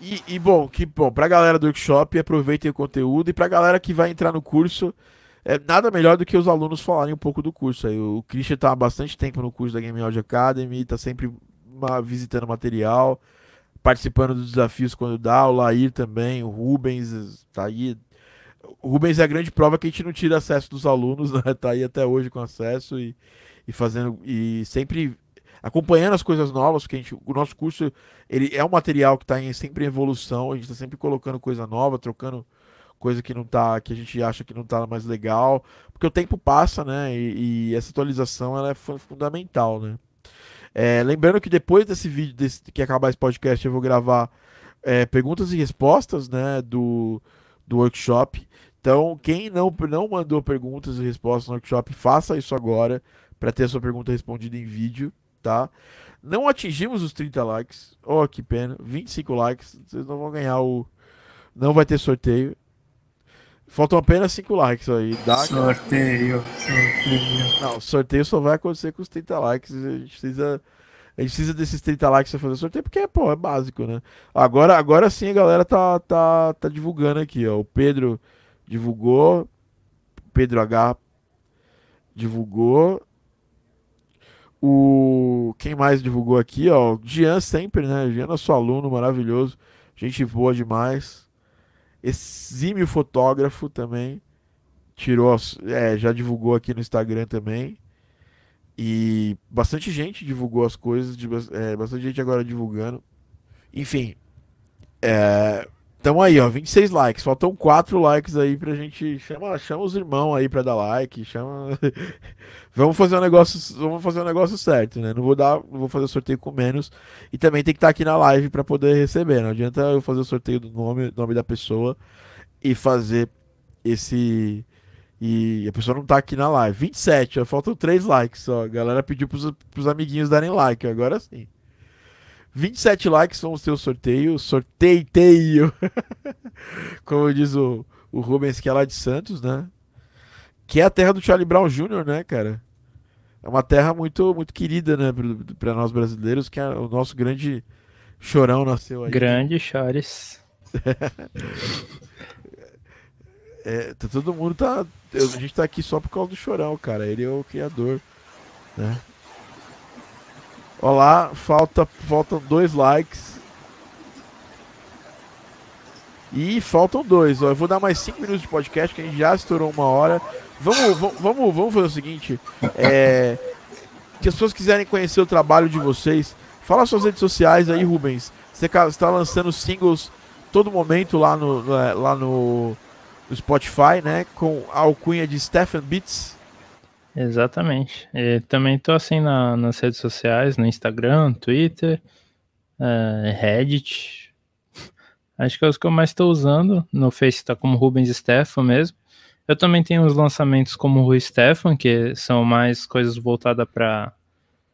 E, e, bom, que bom, pra galera do workshop, aproveitem o conteúdo e pra galera que vai entrar no curso, é nada melhor do que os alunos falarem um pouco do curso. Aí, o Christian está há bastante tempo no curso da Game Audio Academy, está sempre visitando material, participando dos desafios quando dá. O Lair também, o Rubens está aí. O Rubens é a grande prova que a gente não tira acesso dos alunos, né? Tá aí até hoje com acesso e, e fazendo e sempre acompanhando as coisas novas, porque a gente, o nosso curso ele é um material que está em sempre em evolução, a gente está sempre colocando coisa nova, trocando coisa que não tá, que a gente acha que não tá mais legal, porque o tempo passa, né? E, e essa atualização ela é fundamental, né? É, lembrando que depois desse vídeo, desse, que acabar esse podcast, eu vou gravar é, perguntas e respostas, né? Do, do workshop. Então, quem não, não mandou perguntas e respostas no workshop, faça isso agora para ter a sua pergunta respondida em vídeo, tá? Não atingimos os 30 likes. Oh, que pena. 25 likes. Vocês não vão ganhar o. Não vai ter sorteio. Faltam apenas 5 likes aí. Dá, sorteio, sorteio. Não, sorteio só vai acontecer com os 30 likes. A gente precisa A gente precisa desses 30 likes pra fazer sorteio, porque, pô, é básico, né? Agora, agora sim a galera tá, tá, tá divulgando aqui, ó. O Pedro divulgou. Pedro H divulgou. O quem mais divulgou aqui, ó, o Jean sempre, né? Jean nosso aluno maravilhoso, gente boa demais. Exímio fotógrafo também. Tirou, é, já divulgou aqui no Instagram também. E bastante gente divulgou as coisas, é, bastante gente agora divulgando. Enfim, é, aí, ó, 26 likes. Faltam 4 likes aí pra gente. Chama, chama os irmãos aí pra dar like. Chama. vamos fazer um negócio. Vamos fazer um negócio certo, né? Não vou dar. Não vou fazer sorteio com menos. E também tem que estar tá aqui na live pra poder receber. Não adianta eu fazer o sorteio do nome, nome da pessoa e fazer esse. E a pessoa não tá aqui na live. 27, ó. Faltam 3 likes, ó. A galera pediu pros, pros amiguinhos darem like. Agora sim. 27 likes vamos ter o sorteio. Sorteio! Como diz o, o Rubens, que é lá de Santos, né? Que é a terra do Charlie Brown Jr., né, cara? É uma terra muito, muito querida, né, para nós brasileiros, que é o nosso grande chorão nasceu aí. Grande Chores. é, tá, todo mundo tá. A gente tá aqui só por causa do chorão, cara. Ele é o criador, né? Olá, falta, faltam dois likes. E faltam dois. Ó. Eu vou dar mais cinco minutos de podcast, que a gente já estourou uma hora. Vamos, vamos, vamos fazer o seguinte. É, que as pessoas quiserem conhecer o trabalho de vocês, fala suas redes sociais aí, Rubens. Você está lançando singles todo momento lá no, lá no, Spotify, né? Com a alcunha de Stephen Beats. Exatamente. E também tô assim na, nas redes sociais, no Instagram, Twitter, uh, Reddit. Acho que é os que eu mais estou usando. No Face tá como Rubens Stefan mesmo. Eu também tenho uns lançamentos como Rui Stefan, que são mais coisas voltadas para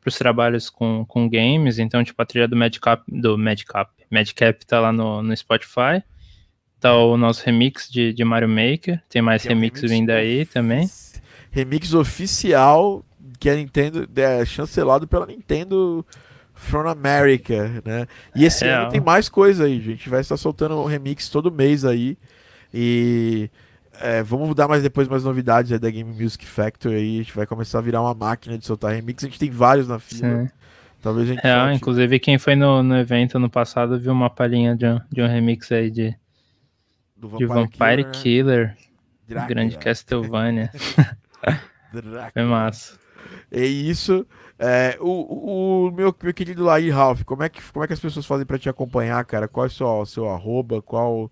os trabalhos com, com games. Então, tipo, a trilha do Madcap, do Madcap, Madcap tá lá no, no Spotify. Tá o nosso remix de, de Mario Maker. Tem mais remix, remix vindo aí também remix oficial que a Nintendo é chancelado pela Nintendo From America, né? E esse é. ano tem mais coisa aí, gente. Vai estar soltando um remix todo mês aí. E é, vamos dar mais depois mais novidades aí da Game Music Factory aí. A gente vai começar a virar uma máquina de soltar remix. A gente tem vários na fila. Sim. Talvez a gente. É, inclusive quem foi no, no evento no passado viu uma palhinha de um, de um remix aí de. Do Vampire, de Vampire Killer. Killer grande Castlevania. Foi massa. É isso. É, o, o meu, meu querido Laí Ralph, como é, que, como é que as pessoas fazem para te acompanhar, cara? Qual é o seu, seu arroba? Qual,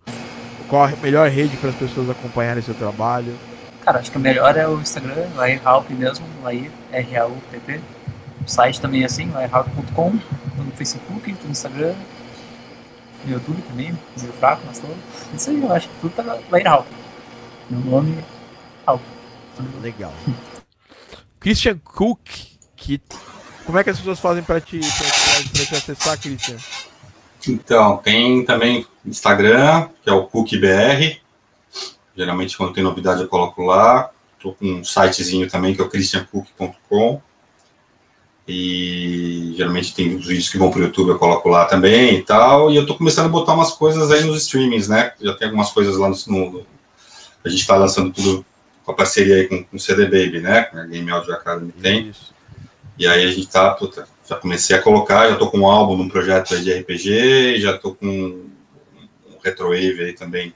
qual a melhor rede para as pessoas acompanharem seu trabalho? Cara, acho que o melhor é o Instagram, Laí Ralph mesmo, Laí, R-A-U-P-P. O site também é assim, lairralph.com. No Facebook, no Instagram, no YouTube também, meio fraco, mas tô. Isso aí, eu acho que tudo tá Laí Ralph. Meu nome é Ralph. Legal. Christian Cook, que como é que as pessoas fazem para te, pra, te acessar, Christian? Então, tem também Instagram, que é o CookBR. Geralmente, quando tem novidade, eu coloco lá. Estou com um sitezinho também, que é o christiancook.com. E geralmente tem os vídeos que vão para o YouTube, eu coloco lá também e tal. E eu estou começando a botar umas coisas aí nos streamings, né? Já tem algumas coisas lá no. no a gente está lançando tudo com a parceria aí com, com o CD Baby, né? A Game Audio Academy tem. Isso. E aí a gente tá, puta, já comecei a colocar, já tô com um álbum num projeto de RPG, já tô com um Retrowave aí também,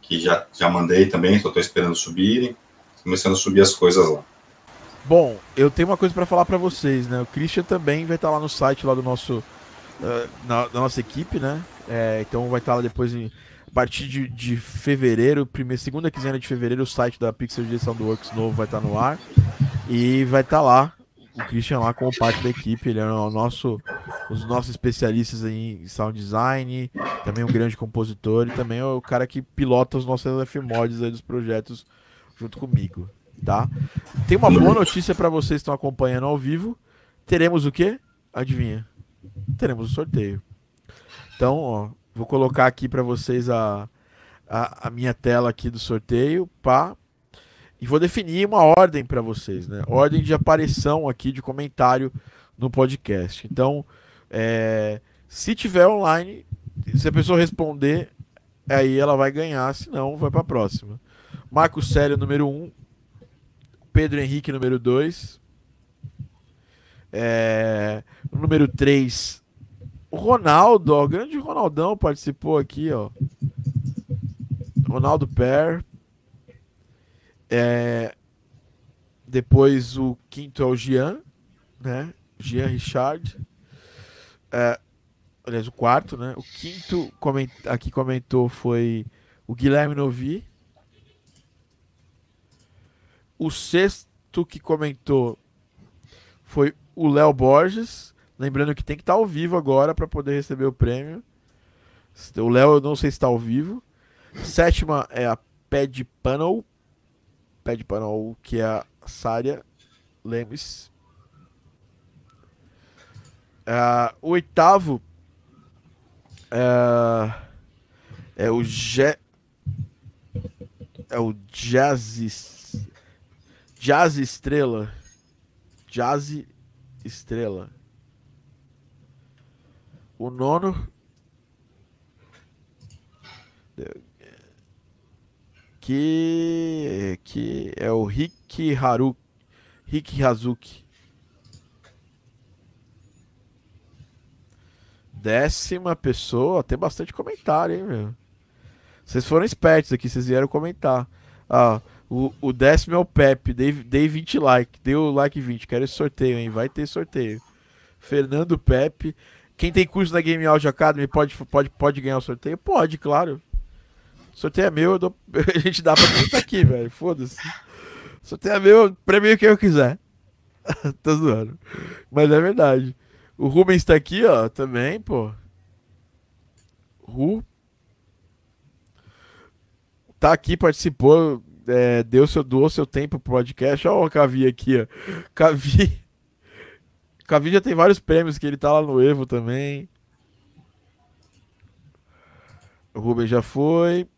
que já, já mandei também, só tô esperando subirem. Começando a subir as coisas lá. Bom, eu tenho uma coisa para falar para vocês, né? O Christian também vai estar tá lá no site lá do nosso uh, na, da nossa equipe, né? É, então vai estar tá lá depois em a partir de, de fevereiro, primeira, segunda quinzena de fevereiro, o site da Pixel de Soundworks novo vai estar no ar. E vai estar lá o Christian lá como parte da equipe, ele é o nosso, os nossos especialistas em sound design, também um grande compositor e também é o cara que pilota os nossos LF mods aí dos projetos junto comigo, tá? Tem uma boa notícia para vocês que estão acompanhando ao vivo. Teremos o quê? Adivinha? Teremos o sorteio. Então, ó, Vou colocar aqui para vocês a, a, a, minha tela aqui do sorteio, pá. E vou definir uma ordem para vocês, né? Ordem de aparição aqui de comentário no podcast. Então, é, se tiver online, se a pessoa responder, aí ela vai ganhar, se não, vai para a próxima. Marcos Célio, número 1. Um. Pedro Henrique, número 2. É, número 3, o Ronaldo, ó, o grande Ronaldão participou aqui, ó. Ronaldo Per. É, depois o quinto é o Jean, né? Jean Richard. É, aliás, o quarto, né? O quinto coment, aqui comentou foi o Guilherme Novi. O sexto que comentou foi o Léo Borges. Lembrando que tem que estar ao vivo agora para poder receber o prêmio. O Léo, eu não sei se está ao vivo. Sétima é a Pad Panel. Pad Panel, que é a Sária Lemes. Uh, o oitavo uh, é o Ge é o Jazz Jazz Estrela Jazz Estrela o nono que que é o Riki Haru Riki Hazuki. Décima pessoa tem bastante comentário hein meu? Vocês foram espertos aqui vocês vieram comentar. Ah o, o décimo é o Pepe dei, dei 20 like deu like 20 quero esse sorteio hein? Vai ter sorteio. Fernando Pepe quem tem curso na Game Audio Academy pode, pode, pode ganhar o sorteio? Pode claro sorteio é meu, dou... a gente dá pra quem tá aqui, velho. Foda-se. Sorteio é meu, prêmio quem eu quiser. Tô zoando. Mas é verdade. O Rubens tá aqui, ó, também, pô. Ru. Tá aqui, participou, é, deu seu, doou seu tempo pro podcast. Ó o Cavi aqui, ó. Cavi. Cavi já tem vários prêmios que ele tá lá no Evo também. O Rubens já foi.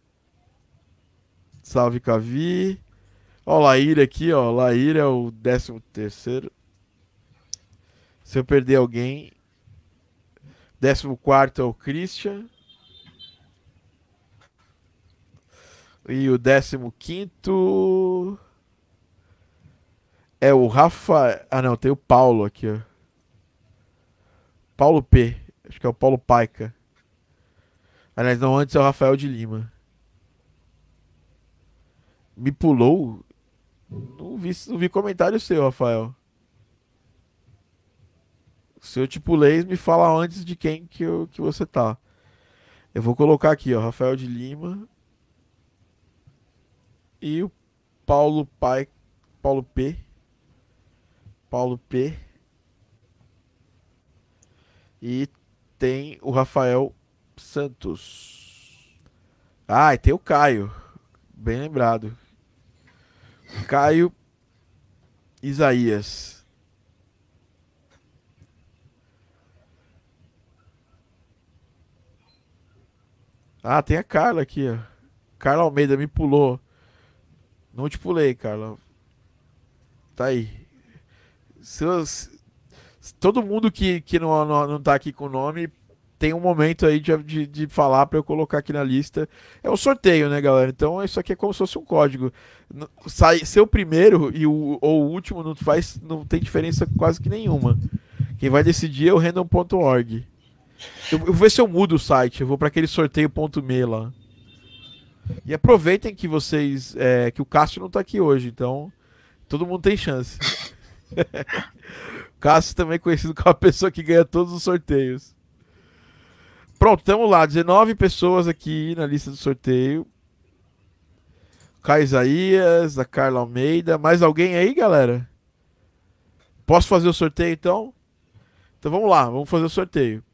Salve Cavi. Ó, Laíra aqui, ó. Laíra é o 13 terceiro. Se eu perder alguém. 14 é o Christian. E o 15 é o Rafa. Ah, não, tem o Paulo aqui, ó. Paulo P. Acho que é o Paulo Paica. Aliás, não, antes é o Rafael de Lima me pulou. Não vi, não vi comentário seu, Rafael. Se eu te pulei, me fala antes de quem que, eu, que você tá. Eu vou colocar aqui, ó, Rafael de Lima. E o Paulo Pai, Paulo P. Paulo P. E tem o Rafael Santos. Ah, e tem o Caio. Bem lembrado. Caio Isaías. Ah, tem a Carla aqui, ó. Carla Almeida me pulou. Não te pulei, Carla. Tá aí. Seus, todo mundo que, que não, não, não tá aqui com o nome tem um momento aí de, de, de falar para eu colocar aqui na lista. É um sorteio, né, galera? Então isso aqui é como se fosse um código. Sai, ser o primeiro e o, ou o último não faz, não tem diferença quase que nenhuma. Quem vai decidir é o random.org. Eu, eu vou ver se eu mudo o site. Eu vou para aquele sorteio.me lá. E aproveitem que vocês. É, que o Cássio não tá aqui hoje, então todo mundo tem chance. Cássio também é conhecido como a pessoa que ganha todos os sorteios. Pronto, estamos lá. 19 pessoas aqui na lista do sorteio. Caio a Carla Almeida. Mais alguém aí, galera? Posso fazer o sorteio então? Então vamos lá, vamos fazer o sorteio.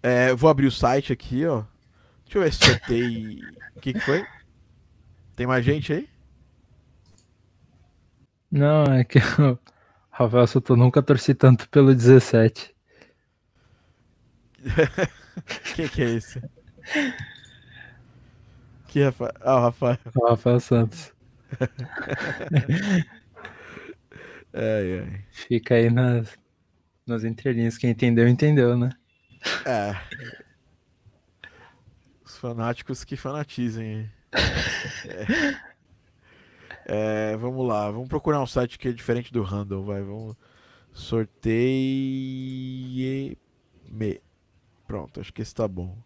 É, vou abrir o site aqui, ó. Deixa eu ver se sorteio. O que, que foi? Tem mais gente aí? Não, é que o Rafael Soto nunca torci tanto pelo 17. Quem que é esse? Que Rafael? Ah, o Rafael. O Rafael Santos. É, é. Fica aí nas, nas entrelinhas. Quem entendeu, entendeu, né? É. Os fanáticos que fanatizem. É. É, vamos lá, vamos procurar um site que é diferente do Random, vai, vamos sorteie me. Pronto, acho que esse tá bom.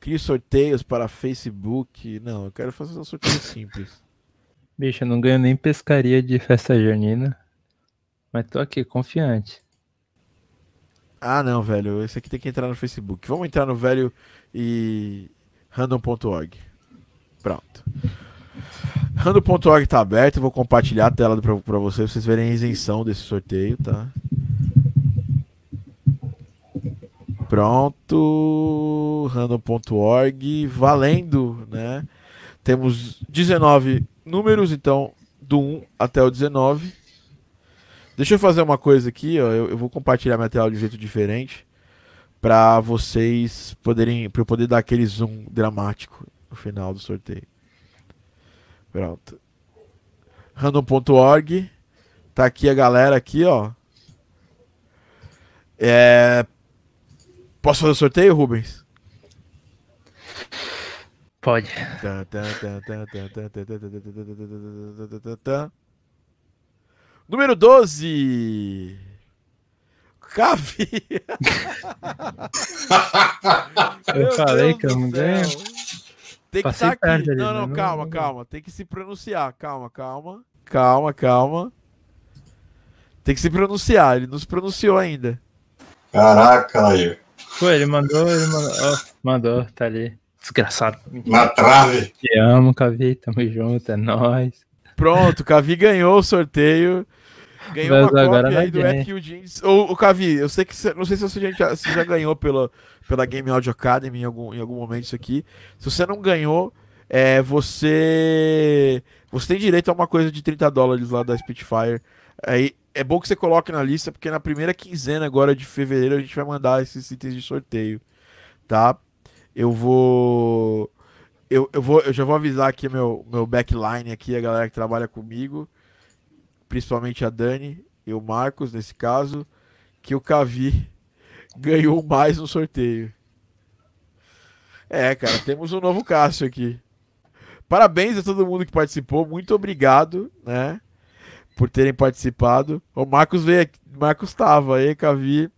Crie sorteios para Facebook. Não, eu quero fazer um sorteio simples. Bicho, eu não ganho nem pescaria de festa junina. Mas tô aqui, confiante. Ah, não, velho. Esse aqui tem que entrar no Facebook. Vamos entrar no velho e random.org. Pronto. Random.org tá aberto. Vou compartilhar a tela para vocês, pra vocês verem a isenção desse sorteio, tá? Pronto. Random.org. Valendo, né? Temos 19 números, então, do 1 até o 19. Deixa eu fazer uma coisa aqui, ó. Eu, eu vou compartilhar minha tela de um jeito diferente para vocês poderem, para eu poder dar aquele zoom dramático no final do sorteio. Pronto. Random.org. Tá aqui a galera aqui, ó. É... Posso fazer o sorteio, Rubens? Pode. Número 12. Cavi. eu falei que eu não ganho. Tem que estar tá aqui. Ali, não, não, calma, não... calma. Tem que se pronunciar. Calma, calma. Calma, calma. Tem que se pronunciar. Ele não se pronunciou ainda. Caraca, aí. Pô, ele mandou, ele mandou. Oh, mandou, tá ali. Desgraçado. Na trave. Te amo, Cavi. Tamo junto, é nóis. Pronto, Cavi ganhou o sorteio. Ganhou Mas uma agora cópia aí do Epic Jeans. Ô, ô, Cavi, eu sei que não sei se você já, se já ganhou pela, pela Game Audio Academy em algum, em algum momento isso aqui. Se você não ganhou, é, você você tem direito a uma coisa de 30 dólares lá da Spitfire. Aí é bom que você coloque na lista, porque na primeira quinzena agora de fevereiro a gente vai mandar esses itens de sorteio, tá? Eu vou eu, eu, vou, eu já vou avisar aqui meu, meu backline aqui, a galera que trabalha comigo principalmente a Dani e o Marcos, nesse caso, que o Cavi ganhou mais no sorteio. É, cara, temos um novo Cássio aqui. Parabéns a todo mundo que participou, muito obrigado, né, por terem participado. O Marcos veio aqui, Marcos tava aí, Cavi.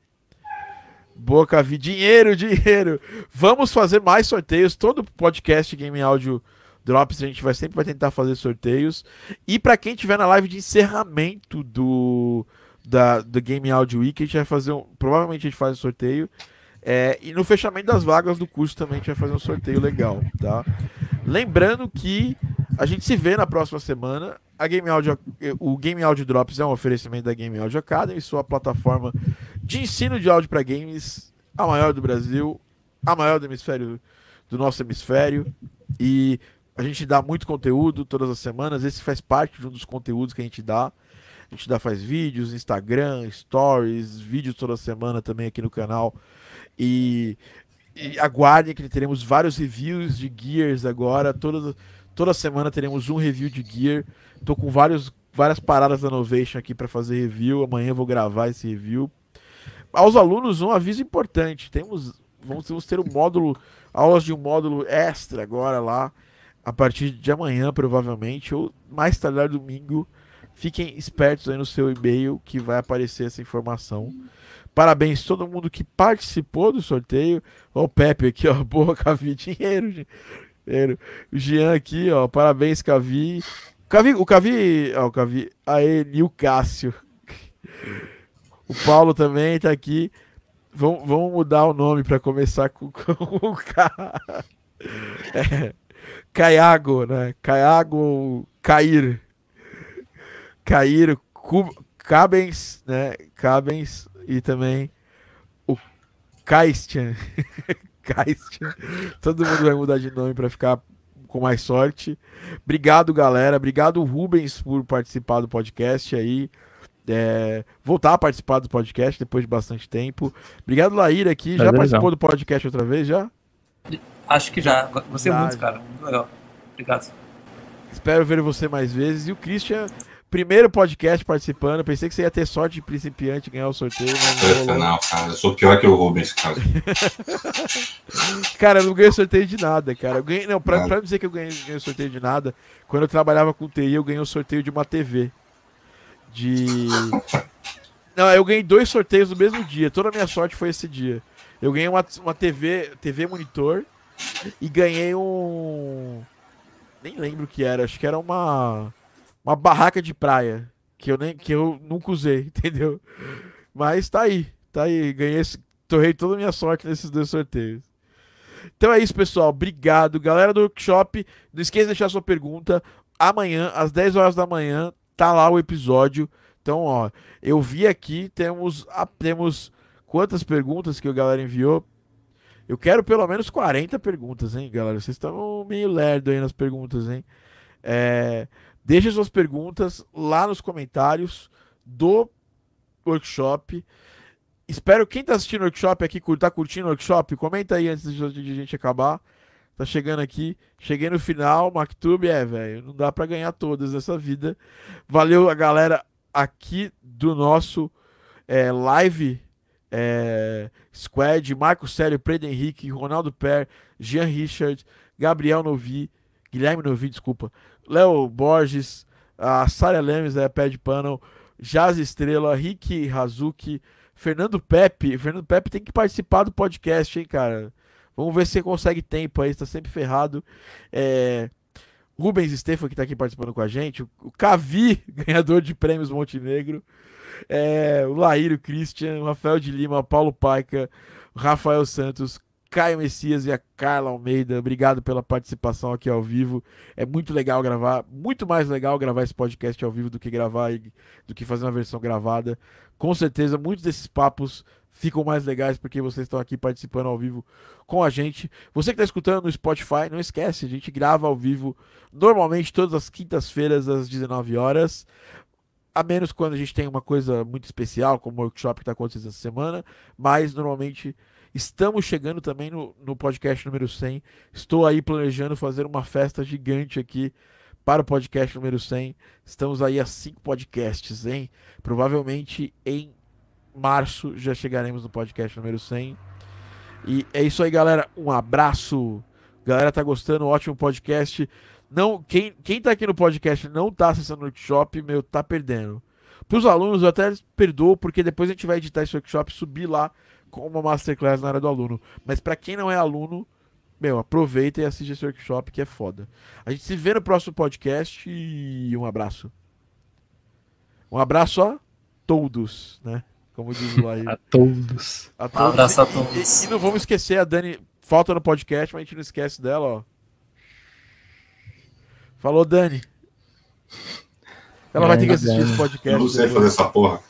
Boa, Cavi. Dinheiro, dinheiro. Vamos fazer mais sorteios. Todo podcast Game Áudio drops, a gente vai sempre vai tentar fazer sorteios. E para quem tiver na live de encerramento do da do Game Audio Week, a gente vai fazer um, provavelmente a gente faz um sorteio. É, e no fechamento das vagas do curso também a gente vai fazer um sorteio legal, tá? Lembrando que a gente se vê na próxima semana. A Game Audio, o Game Audio Drops é um oferecimento da Game Audio Academy, sua plataforma de ensino de áudio para games, a maior do Brasil, a maior do hemisfério do nosso hemisfério. E a gente dá muito conteúdo todas as semanas. Esse faz parte de um dos conteúdos que a gente dá. A gente dá, faz vídeos, Instagram, stories, vídeos toda semana também aqui no canal. E, e aguardem que teremos vários reviews de Gears agora. Toda, toda semana teremos um review de Gear. Tô com vários, várias paradas da Novation aqui para fazer review. Amanhã vou gravar esse review. Aos alunos, um aviso importante: temos, vamos, vamos ter um módulo, aulas de um módulo extra agora lá a partir de amanhã, provavelmente, ou mais tardar domingo. Fiquem espertos aí no seu e-mail que vai aparecer essa informação. Parabéns a todo mundo que participou do sorteio. O Pepe aqui, ó. Boa, Cavi. Dinheiro, O Jean aqui, ó. Parabéns, Cavi. Cavi o Cavi. Ó, o Cavi. Aê, e o Cássio. O Paulo também tá aqui. Vamos, vamos mudar o nome para começar com, com o K. É. Caiago, né? Caiago Cair. Cair, Cabens, né? Cabens e também o Kaistian. Kaistian. Todo mundo vai mudar de nome para ficar com mais sorte. Obrigado, galera. Obrigado, Rubens, por participar do podcast aí. É, voltar a participar do podcast depois de bastante tempo. Obrigado, Laíra, aqui. Já participou do podcast outra vez, já? Acho que já. Gostei muito, cara. Muito legal. Obrigado. Espero ver você mais vezes. E o Christian, Primeiro podcast participando. Pensei que você ia ter sorte de principiante ganhar o sorteio. Mas não, não, cara. Eu sou pior que o Rubens, cara. cara, eu não ganhei sorteio de nada, cara. Eu ganhei, não, pra, pra dizer que eu ganhei, ganhei sorteio de nada, quando eu trabalhava com TI, eu ganhei o sorteio de uma TV. De. Não, eu ganhei dois sorteios no mesmo dia. Toda a minha sorte foi esse dia. Eu ganhei uma, uma TV, TV monitor e ganhei um. Nem lembro o que era, acho que era uma. Uma barraca de praia. Que eu, nem, que eu nunca usei, entendeu? Mas tá aí. Tá aí. Ganhei. Torrei toda a minha sorte nesses dois sorteios. Então é isso, pessoal. Obrigado. Galera do workshop, não esqueça de deixar sua pergunta. Amanhã, às 10 horas da manhã, tá lá o episódio. Então, ó, eu vi aqui, temos, temos quantas perguntas que o galera enviou? Eu quero pelo menos 40 perguntas, hein, galera? Vocês estão meio lerdo aí nas perguntas, hein? É, deixe suas perguntas lá nos comentários do workshop. Espero quem tá assistindo o workshop aqui, tá curtindo o workshop, comenta aí antes de a gente acabar. Tá chegando aqui, cheguei no final, MacTube, é, velho, não dá para ganhar todas dessa vida. Valeu a galera aqui do nosso é, live é, Squad, Marco Célio, Predo Henrique, Ronaldo Per, Jean Richard, Gabriel Novi, Guilherme Novi, desculpa, Léo Borges, a Sara Lemes, é, Pé de Panel, Jazz Estrela, Rick Hazuki, Fernando Pepe. Fernando Pepe tem que participar do podcast, hein, cara? Vamos ver se você consegue tempo aí, está sempre ferrado. É, Rubens Stefan, que está aqui participando com a gente. O Cavi, ganhador de prêmios Montenegro. É, o Laíro Christian, Rafael de Lima, Paulo Paica, Rafael Santos, Caio Messias e a Carla Almeida. Obrigado pela participação aqui ao vivo. É muito legal gravar, muito mais legal gravar esse podcast ao vivo do que gravar do que fazer uma versão gravada. Com certeza, muitos desses papos ficam mais legais porque vocês estão aqui participando ao vivo com a gente. Você que está escutando no Spotify, não esquece, a gente grava ao vivo normalmente todas as quintas-feiras às 19 horas. A menos quando a gente tem uma coisa muito especial, como o workshop que está acontecendo essa semana, mas normalmente estamos chegando também no, no podcast número 100. Estou aí planejando fazer uma festa gigante aqui para o podcast número 100. Estamos aí a cinco podcasts, hein? Provavelmente em março já chegaremos no podcast número 100. E é isso aí, galera. Um abraço. Galera, tá gostando? Ótimo podcast. Não, quem, quem tá aqui no podcast não tá acessando o workshop, meu, tá perdendo. Para os alunos, eu até perdoo, porque depois a gente vai editar esse workshop subir lá com uma masterclass na área do aluno. Mas para quem não é aluno, meu, aproveita e assiste esse workshop que é foda. A gente se vê no próximo podcast e um abraço. Um abraço a todos, né? Como diz o aí. a todos. A todos. Um abraço a todos. E, e, não vamos esquecer a Dani. Falta no podcast, mas a gente não esquece dela, ó. Falou, Dani. Ela é, vai ter que assistir Dani. esse podcast. Eu não sei fazer essa porra.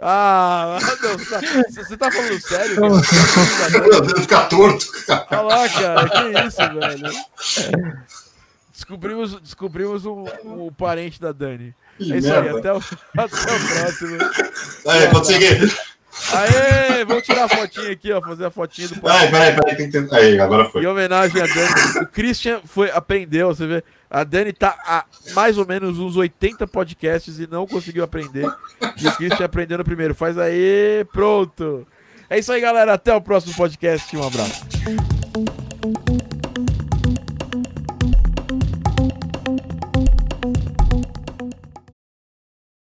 Ah, não, você, tá, você tá falando sério? Meu Deus, fica torto. Olha lá, cara, que isso, velho. Descobrimos, descobrimos um, um parente da Dani. Que é isso merda. aí, até o, até o próximo. Aí, consegui. Aê, vamos tirar a fotinha aqui, ó, fazer a fotinha do parente. Peraí, peraí, peraí, tem que tentar. Aí, agora foi. Em homenagem a Dani. O Christian foi, aprendeu, você vê. A Dani tá há mais ou menos uns 80 podcasts e não conseguiu aprender. E o Christian aprendeu no primeiro. Faz aí, pronto. É isso aí, galera. Até o próximo podcast. Um abraço.